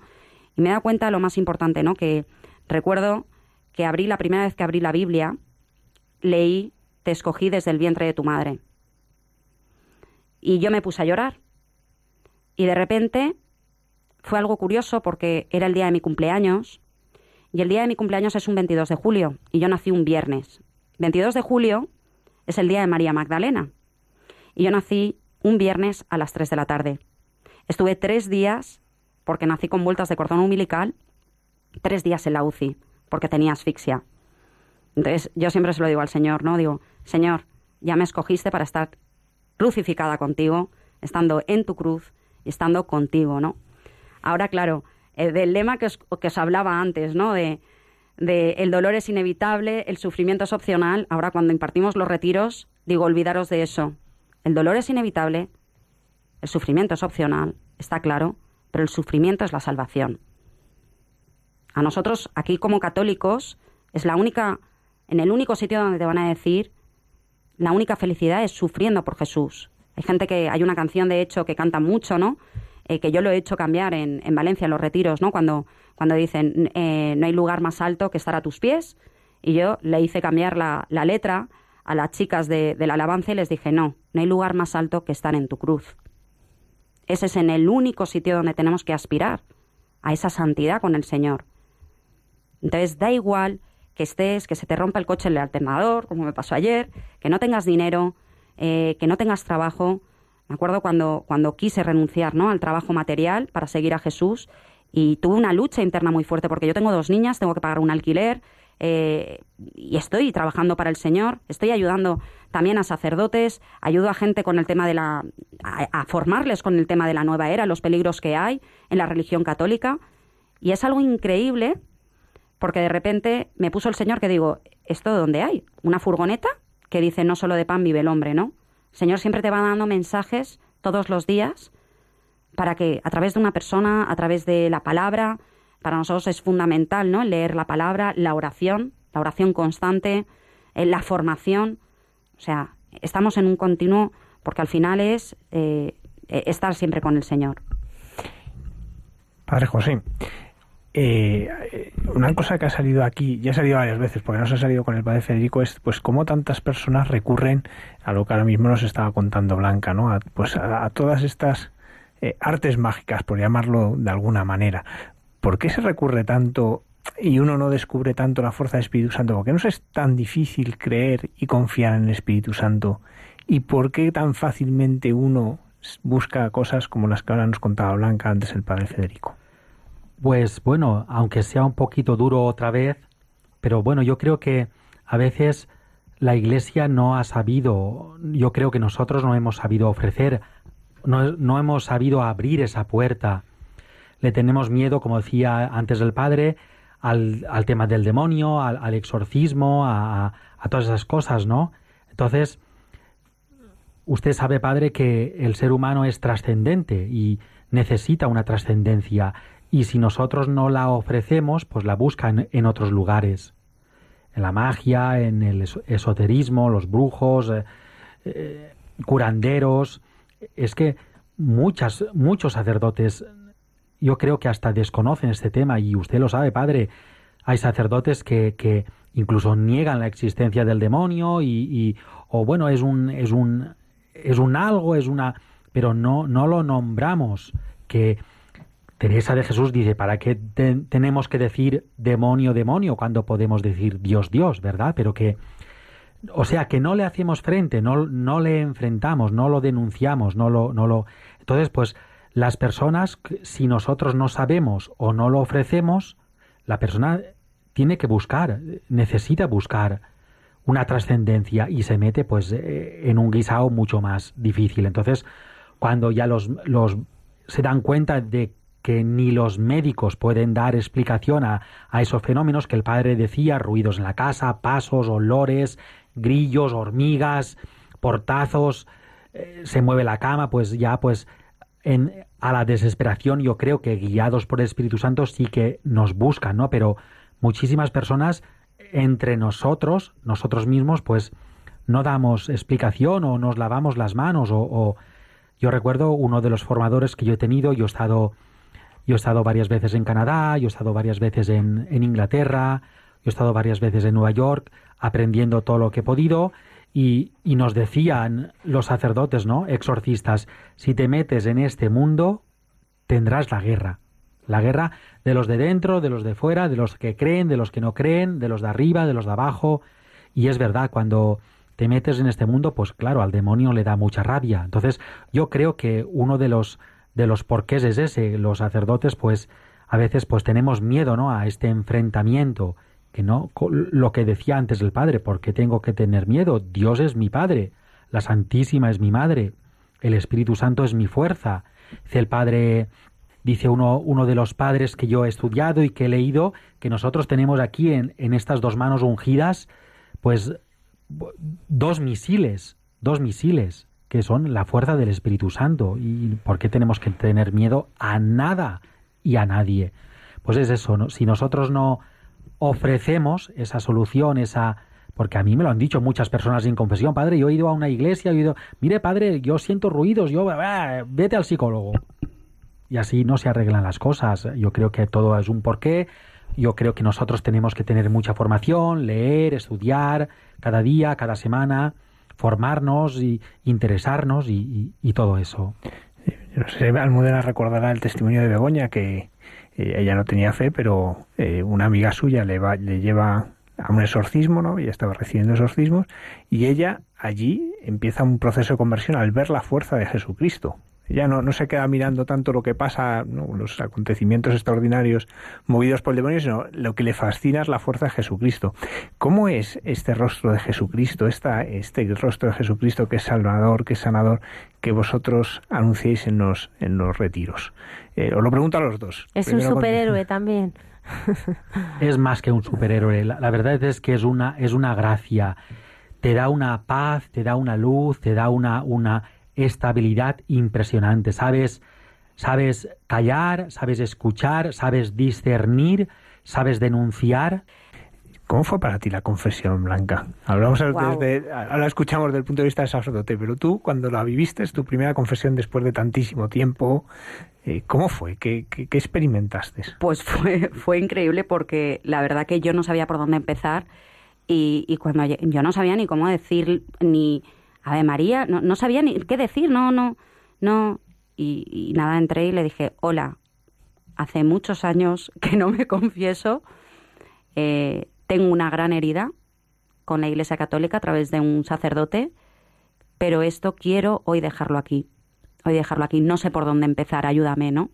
Y me he dado cuenta de lo más importante, ¿no? Que Recuerdo que abrí la primera vez que abrí la Biblia, leí Te escogí desde el vientre de tu madre. Y yo me puse a llorar. Y de repente fue algo curioso porque era el día de mi cumpleaños. Y el día de mi cumpleaños es un 22 de julio. Y yo nací un viernes. 22 de julio es el día de María Magdalena. Y yo nací un viernes a las 3 de la tarde. Estuve tres días, porque nací con vueltas de cordón umbilical, tres días en la UCI porque tenía asfixia. Entonces yo siempre se lo digo al Señor, ¿no? Digo, Señor, ya me escogiste para estar crucificada contigo, estando en tu cruz estando contigo, ¿no? Ahora, claro, el del lema que os, que os hablaba antes, ¿no? De, de el dolor es inevitable, el sufrimiento es opcional. Ahora, cuando impartimos los retiros, digo, olvidaros de eso. El dolor es inevitable, el sufrimiento es opcional, está claro, pero el sufrimiento es la salvación. A nosotros, aquí como católicos, es la única, en el único sitio donde te van a decir, la única felicidad es sufriendo por Jesús. Hay gente que, hay una canción de hecho que canta mucho, ¿no? Eh, que yo lo he hecho cambiar en, en, Valencia, en los retiros, ¿no? Cuando, cuando dicen, eh, no hay lugar más alto que estar a tus pies. Y yo le hice cambiar la, la letra a las chicas de, del alabanza y les dije, no, no hay lugar más alto que estar en tu cruz. Ese es en el único sitio donde tenemos que aspirar a esa santidad con el Señor. Entonces da igual que estés, que se te rompa el coche en el alternador, como me pasó ayer, que no tengas dinero, eh, que no tengas trabajo. Me acuerdo cuando, cuando quise renunciar ¿no? al trabajo material para seguir a Jesús y tuve una lucha interna muy fuerte porque yo tengo dos niñas, tengo que pagar un alquiler eh, y estoy trabajando para el Señor, estoy ayudando también a sacerdotes, ayudo a gente con el tema de la, a formarles con el tema de la nueva era, los peligros que hay en la religión católica y es algo increíble porque de repente me puso el Señor que digo, ¿esto dónde hay? ¿Una furgoneta? Que dice, no solo de pan vive el hombre, ¿no? Señor siempre te va dando mensajes todos los días para que a través de una persona, a través de la palabra, para nosotros es fundamental, ¿no? Leer la palabra, la oración, la oración constante, eh, la formación. O sea, estamos en un continuo porque al final es eh, estar siempre con el Señor. Padre José, eh, una cosa que ha salido aquí, ya ha salido varias veces, porque no se ha salido con el padre Federico, es pues cómo tantas personas recurren a lo que ahora mismo nos estaba contando Blanca, ¿no? A, pues a, todas estas eh, artes mágicas, por llamarlo de alguna manera. ¿Por qué se recurre tanto y uno no descubre tanto la fuerza del Espíritu Santo? ¿Por qué no es tan difícil creer y confiar en el Espíritu Santo? ¿Y por qué tan fácilmente uno busca cosas como las que ahora nos contaba Blanca antes el padre Federico? Pues bueno, aunque sea un poquito duro otra vez, pero bueno, yo creo que a veces la Iglesia no ha sabido, yo creo que nosotros no hemos sabido ofrecer, no, no hemos sabido abrir esa puerta. Le tenemos miedo, como decía antes el Padre, al, al tema del demonio, al, exorcismo, a, todas esas cosas, ¿no? Entonces, usted sabe, Padre, que el ser humano es trascendente y necesita una trascendencia y si nosotros no la ofrecemos, pues la buscan en otros lugares. En la magia, en el esoterismo, los brujos, eh, eh, curanderos. Es que muchas, muchos sacerdotes, yo creo que hasta desconocen este tema, y usted lo sabe, padre. Hay sacerdotes que, que incluso niegan la existencia del demonio y, o bueno, es un, es un, es un algo, es una, pero no, no lo nombramos. Que Teresa de Jesús dice, ¿para qué tenemos que decir demonio, demonio cuando podemos decir Dios, Dios, verdad? Pero que, o sea, que no le hacemos frente, no, no le enfrentamos, no lo denunciamos, no lo, no lo. Entonces, pues, las personas, si nosotros no sabemos o no lo ofrecemos, la persona tiene que buscar, necesita buscar una trascendencia y se mete pues eh, en un guisado mucho más difícil. Entonces, cuando ya los, los se dan cuenta de que ni los médicos pueden dar explicación a, esos fenómenos que el padre decía, ruidos en la casa, pasos, olores, grillos, hormigas, portazos, eh, se mueve la cama, pues ya pues en, a la desesperación yo creo que guiados por el Espíritu Santo sí que nos buscan, ¿no? Pero muchísimas personas entre nosotros, nosotros mismos, pues no damos explicación o nos lavamos las manos o, yo recuerdo uno de los formadores que yo he tenido, yo he estado yo he estado varias veces en Canadá, yo he estado varias veces en, Inglaterra, yo he estado varias veces en Nueva York aprendiendo todo lo que he podido y, y, nos decían los sacerdotes, ¿no? Exorcistas, si te metes en este mundo, tendrás la guerra. La guerra de los de dentro, de los de fuera, de los que creen, de los que no creen, de los de arriba, de los de abajo. Y es verdad, cuando te metes en este mundo, pues claro, al demonio le da mucha rabia. Entonces, yo creo que uno de los de los porqués es ese. Los sacerdotes, pues, a veces, pues, tenemos miedo, ¿no? A este enfrentamiento, que no, lo que decía antes el padre, ¿por qué tengo que tener miedo? Dios es mi padre, la Santísima es mi madre, el Espíritu Santo es mi fuerza. Dice el padre, dice uno, uno de los padres que yo he estudiado y que he leído, que nosotros tenemos aquí en, en estas dos manos ungidas, pues, dos misiles, dos misiles que son la fuerza del Espíritu Santo. ¿Y por qué tenemos que tener miedo a nada y a nadie? Pues es eso, si nosotros no ofrecemos esa solución, esa... Porque a mí me lo han dicho muchas personas sin confesión, padre, yo he ido a una iglesia, he ido, mire padre, yo siento ruidos, yo, ah, vete al psicólogo. Y así no se arreglan las cosas. Yo creo que todo es un porqué. Yo creo que nosotros tenemos que tener mucha formación, leer, estudiar, cada día, cada semana formarnos y interesarnos y, todo eso. No sé, Almudena recordará el testimonio de Begoña que eh, ella no tenía fe, pero eh, una amiga suya le, va, le lleva a un exorcismo, ¿no? Ella estaba recibiendo exorcismos y ella allí empieza un proceso de conversión al ver la fuerza de Jesucristo. Ella no, no se queda mirando tanto lo que pasa, los acontecimientos extraordinarios movidos por el demonio, sino lo que le fascina es la fuerza de Jesucristo. ¿Cómo es este rostro de Jesucristo, esta, este rostro de Jesucristo que es salvador, que es sanador, que vosotros anunciéis en los, en los retiros? Eh, os lo pregunto a los dos. Es un superhéroe también. es más que un superhéroe. La, la, verdad es que es una, es una gracia. Te da una paz, te da una luz, te da una, una estabilidad impresionante. Sabes, sabes callar, sabes escuchar, sabes discernir, sabes denunciar. ¿Cómo fue para ti la confesión blanca? Hablamos desde, ahora escuchamos desde el punto de vista del sacerdote, pero tú cuando la viviste, tu primera confesión después de tantísimo tiempo, eh, ¿cómo fue? ¿Qué, ¿Qué, experimentaste? Pues fue, fue increíble porque la verdad que yo no sabía por dónde empezar y, y cuando yo no sabía ni cómo decir ni Ave María, no, no sabía ni qué decir, no, no, no. Y, nada, entré y le dije, hola, hace muchos años que no me confieso, eh, tengo una gran herida con la Iglesia Católica a través de un sacerdote, pero esto quiero hoy dejarlo aquí. hoy dejarlo aquí, no sé por dónde empezar, ayúdame, ¿no?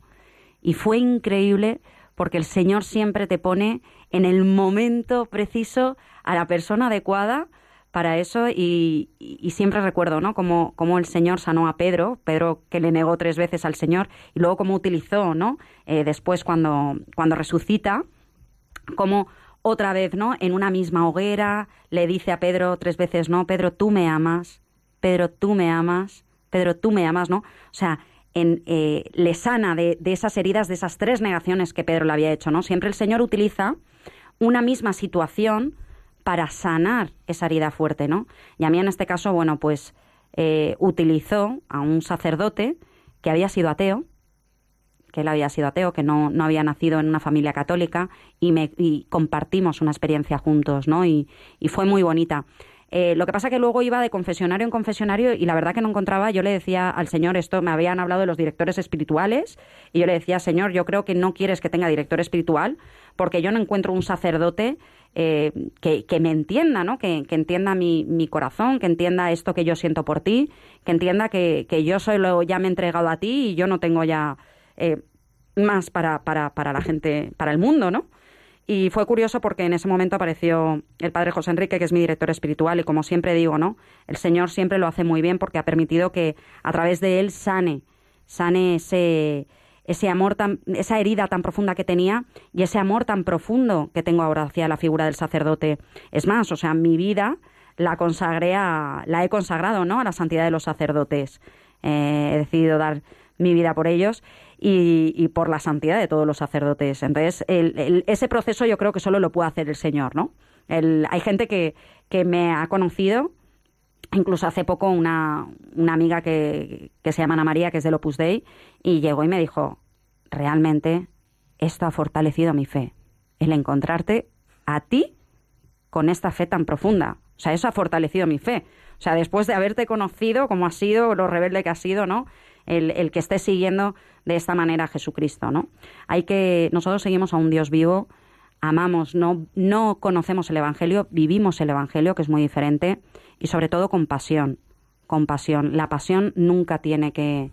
Y fue increíble porque el Señor siempre te pone en el momento preciso a la persona adecuada para eso y, siempre recuerdo, ¿no? Como, como el Señor sanó a Pedro, Pedro que le negó tres veces al Señor y luego cómo utilizó, ¿no? Eh, después cuando, cuando resucita, como otra vez, ¿no? En una misma hoguera le dice a Pedro tres veces, ¿no? Pedro, tú me amas, Pedro, tú me amas, Pedro, tú me amas, ¿no? O sea, en, eh, le sana de, de, esas heridas, de esas tres negaciones que Pedro le había hecho, ¿no? Siempre el Señor utiliza una misma situación para sanar esa herida fuerte, ¿no? Y a mí en este caso, bueno, pues eh, utilizó a un sacerdote que había sido ateo, que él había sido ateo, que no, no había nacido en una familia católica, y, me, compartimos una experiencia juntos, ¿no? Y, y fue muy bonita. Eh, lo que pasa que luego iba de confesionario en confesionario y la verdad que no encontraba, yo le decía al Señor esto, me habían hablado de los directores espirituales y yo le decía, Señor, yo creo que no quieres que tenga director espiritual porque yo no encuentro un sacerdote eh, que, me entienda, ¿no? Que, entienda mi, corazón, que entienda esto que yo siento por ti, que entienda que, yo solo ya me he entregado a ti y yo no tengo ya eh, más para, para, para la gente, para el mundo, ¿no? Y fue curioso porque en ese momento apareció el padre José Enrique, que es mi director espiritual, y como siempre digo, ¿no? El Señor siempre lo hace muy bien porque ha permitido que a través de él sane, sane ese, ese amor tan, esa herida tan profunda que tenía y ese amor tan profundo que tengo ahora hacia la figura del sacerdote. Es más, o sea, mi vida la consagré a, la he consagrado, ¿no? A la santidad de los sacerdotes. Eh, he decidido dar mi vida por ellos y, por la santidad de todos los sacerdotes. Entonces, el, ese proceso yo creo que solo lo puede hacer el Señor, ¿no? El, hay gente que, que me ha conocido, incluso hace poco una, una amiga que, que se llama Ana María, que es del Opus Dei, y llegó y me dijo, realmente esto ha fortalecido mi fe, el encontrarte a ti con esta fe tan profunda. O sea, eso ha fortalecido mi fe. O sea, después de haberte conocido, como has sido, lo rebelde que has sido, ¿no? El, el, que estés siguiendo de esta manera a Jesucristo, ¿no? Hay que, nosotros seguimos a un Dios vivo, amamos, no, no conocemos el Evangelio, vivimos el Evangelio, que es muy diferente, y sobre todo con pasión, con pasión. La pasión nunca tiene que,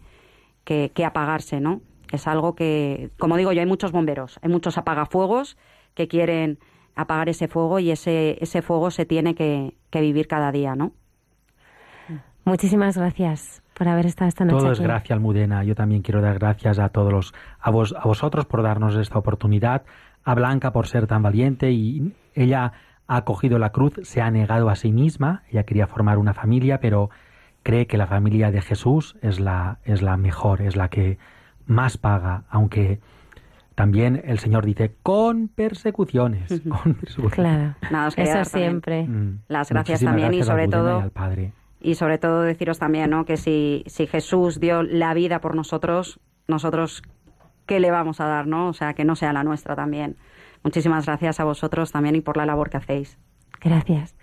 que, que apagarse, ¿no? Es algo que, como digo yo, hay muchos bomberos, hay muchos apagafuegos que quieren apagar ese fuego y ese, ese fuego se tiene que, que vivir cada día, ¿no? Muchísimas gracias por haber estado esta noche. Todo es aquí. gracia, Almudena. Yo también quiero dar gracias a todos los, a, vos, a vosotros por darnos esta oportunidad, a Blanca por ser tan valiente y ella ha cogido la cruz, se ha negado a sí misma, ella quería formar una familia, pero cree que la familia de Jesús es la, es la mejor, es la que más paga, aunque también el Señor dice con persecuciones. Uh -huh. con persecuciones. Claro, no, eso siempre. Mm. Las gracias también gracias y sobre todo y al Padre. y sobre todo deciros también, ¿no? Que si si Jesús dio la vida por nosotros, nosotros qué le vamos a dar, ¿no? O sea, que no sea la nuestra también. Muchísimas gracias a vosotros también y por la labor que hacéis. Gracias.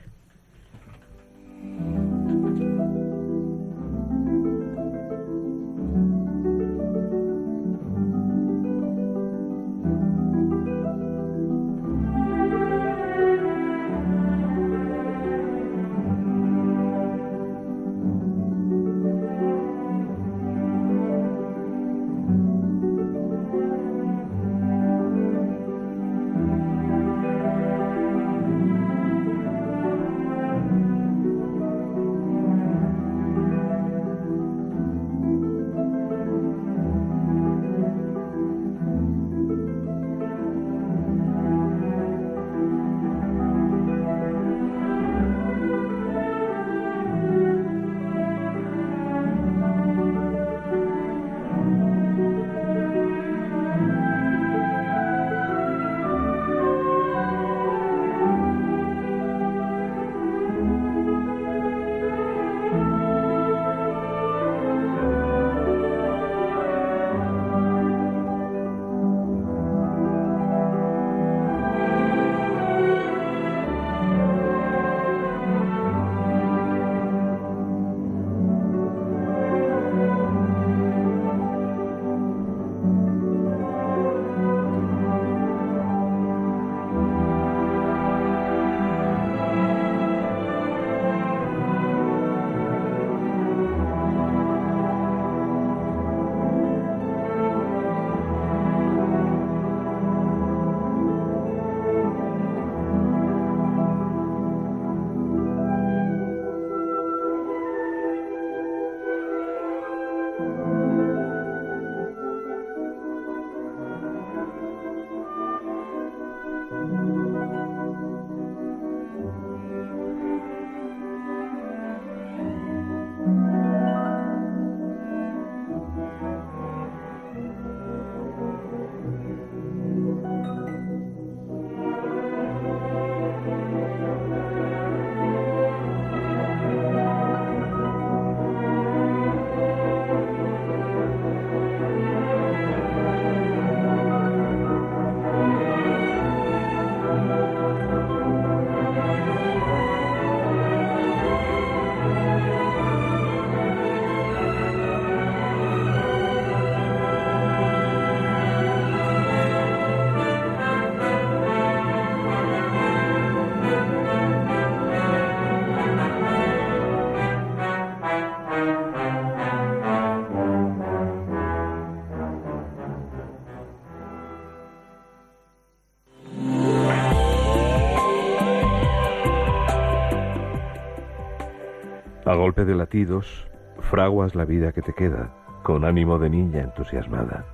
De latidos, fraguas la vida que te queda, con ánimo de niña entusiasmada.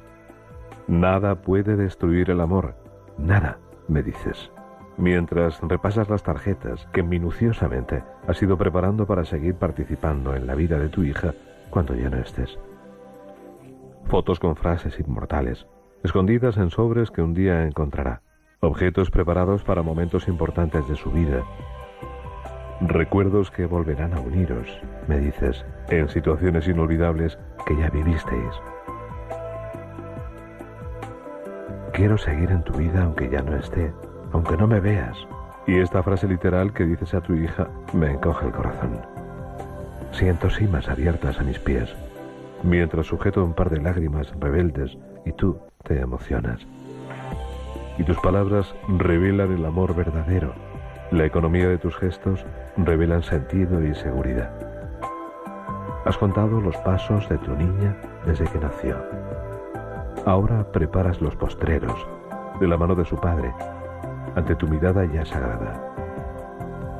Nada puede destruir el amor, nada, me dices, mientras repasas las tarjetas que minuciosamente has ido preparando para seguir participando en la vida de tu hija cuando ya no estés. Fotos con frases inmortales, escondidas en sobres que un día encontrará, objetos preparados para momentos importantes de su vida. Recuerdos que volverán a uniros, me dices, en situaciones inolvidables que ya vivisteis. Quiero seguir en tu vida aunque ya no esté, aunque no me veas. Y esta frase literal que dices a tu hija me encoge el corazón. Siento cimas abiertas a mis pies, mientras sujeto un par de lágrimas rebeldes y tú te emocionas. Y tus palabras revelan el amor verdadero. La economía de tus gestos revelan sentido y seguridad. Has contado los pasos de tu niña desde que nació Ahora preparas los postreros, de la mano de su padre, ante tu mirada ya sagrada.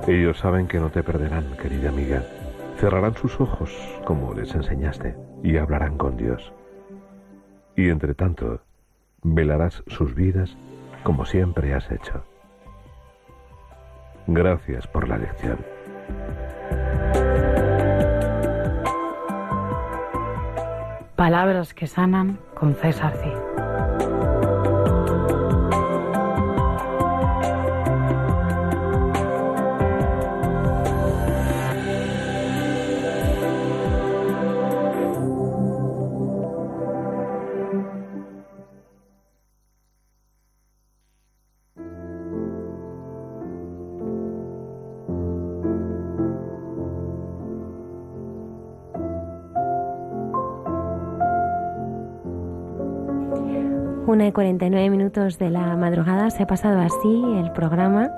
Ellos saben que no te perderán, querida amiga. Cerrarán sus ojos, como les enseñaste, y hablarán con Dios. Y entre tanto, velarás sus vidas como siempre has hecho. Gracias por la lección. Palabras que sanan con César Cid. 1 y 49 minutos de la madrugada. Se ha pasado así el programa,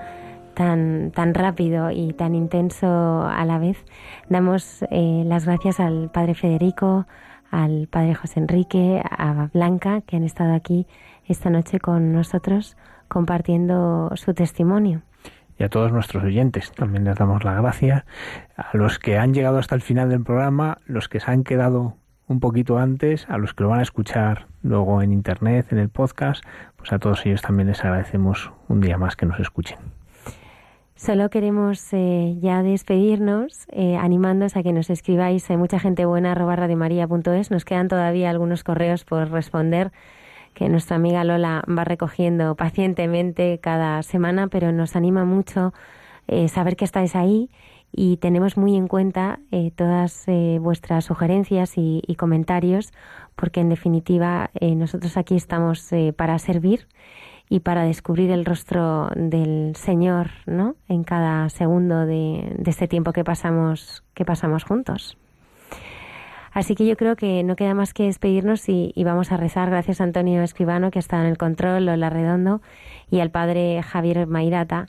tan, tan rápido y tan intenso a la vez. Damos eh, las gracias al padre Federico, al padre José Enrique, a Blanca, que han estado aquí esta noche con nosotros compartiendo su testimonio y a todos nuestros oyentes. También les damos la gracia a los que han llegado hasta el final del programa, los que se han quedado un poquito antes, a los que lo van a escuchar luego en internet, en el podcast, pues a todos ellos también les agradecemos un día más que nos escuchen. Solo queremos eh, ya despedirnos, eh, a que nos escribáis. Hay mucha gente buena. Nos quedan todavía algunos correos por responder que nuestra amiga Lola va recogiendo pacientemente cada semana, pero nos anima mucho eh, saber que estáis ahí y tenemos muy en cuenta eh, todas eh, vuestras sugerencias y, comentarios porque en definitiva eh, nosotros aquí estamos para servir y para descubrir el rostro del Señor ¿no? en cada segundo de, de este tiempo que pasamos, que pasamos juntos. Así que yo creo que no queda más que despedirnos y, vamos a rezar. Gracias a Antonio Escribano, que está en el control, Lola Redondo, y al padre Javier Mairata.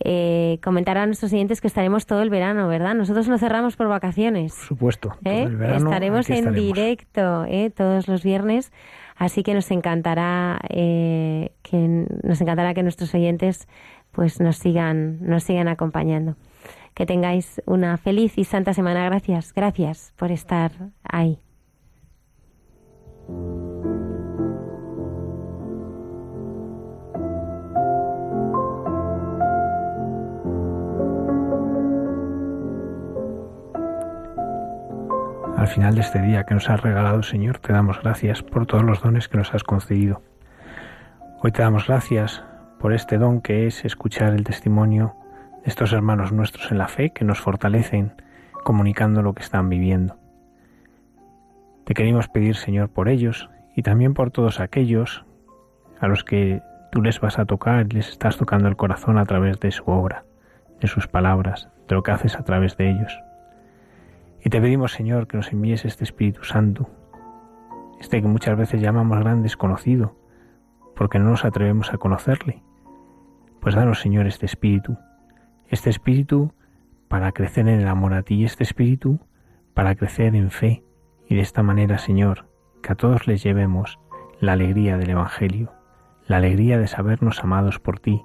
Eh, comentar a nuestros siguientes que estaremos todo el verano, ¿verdad? Nosotros no cerramos por vacaciones. Por supuesto. ¿Eh? estaremos en directo ¿eh? todos los viernes. Así que nos encantará eh, que nos encantará que nuestros oyentes pues nos sigan nos sigan acompañando. Que tengáis una feliz y santa semana. Gracias, gracias por estar ahí. Final de este día que nos has regalado, Señor, te damos gracias por todos los dones que nos has concedido. Hoy te damos gracias por este don que es escuchar el testimonio estos hermanos nuestros en la fe que nos fortalecen comunicando lo que están viviendo. Te queremos pedir, Señor, por ellos y también por todos aquellos a los que tú les vas a tocar les estás tocando el corazón a través de su obra, de sus palabras, de lo que haces a través de ellos. Y te pedimos, Señor, que nos envíes este Espíritu Santo, este que muchas veces llamamos gran desconocido, porque no nos atrevemos a conocerle. Pues danos, Señor, este Espíritu este espíritu para crecer en el amor a ti este espíritu para crecer en fe y de esta manera, Señor, que a todos les llevemos la alegría del Evangelio, la alegría de sabernos amados por ti,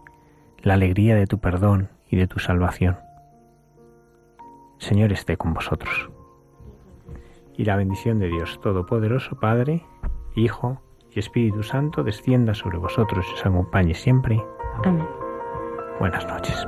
la alegría de tu perdón y de tu salvación. Señor esté con vosotros. Y la bendición de Dios Todopoderoso, Padre, Hijo y Espíritu Santo, descienda sobre vosotros y os acompañe siempre. Amén. Buenas noches.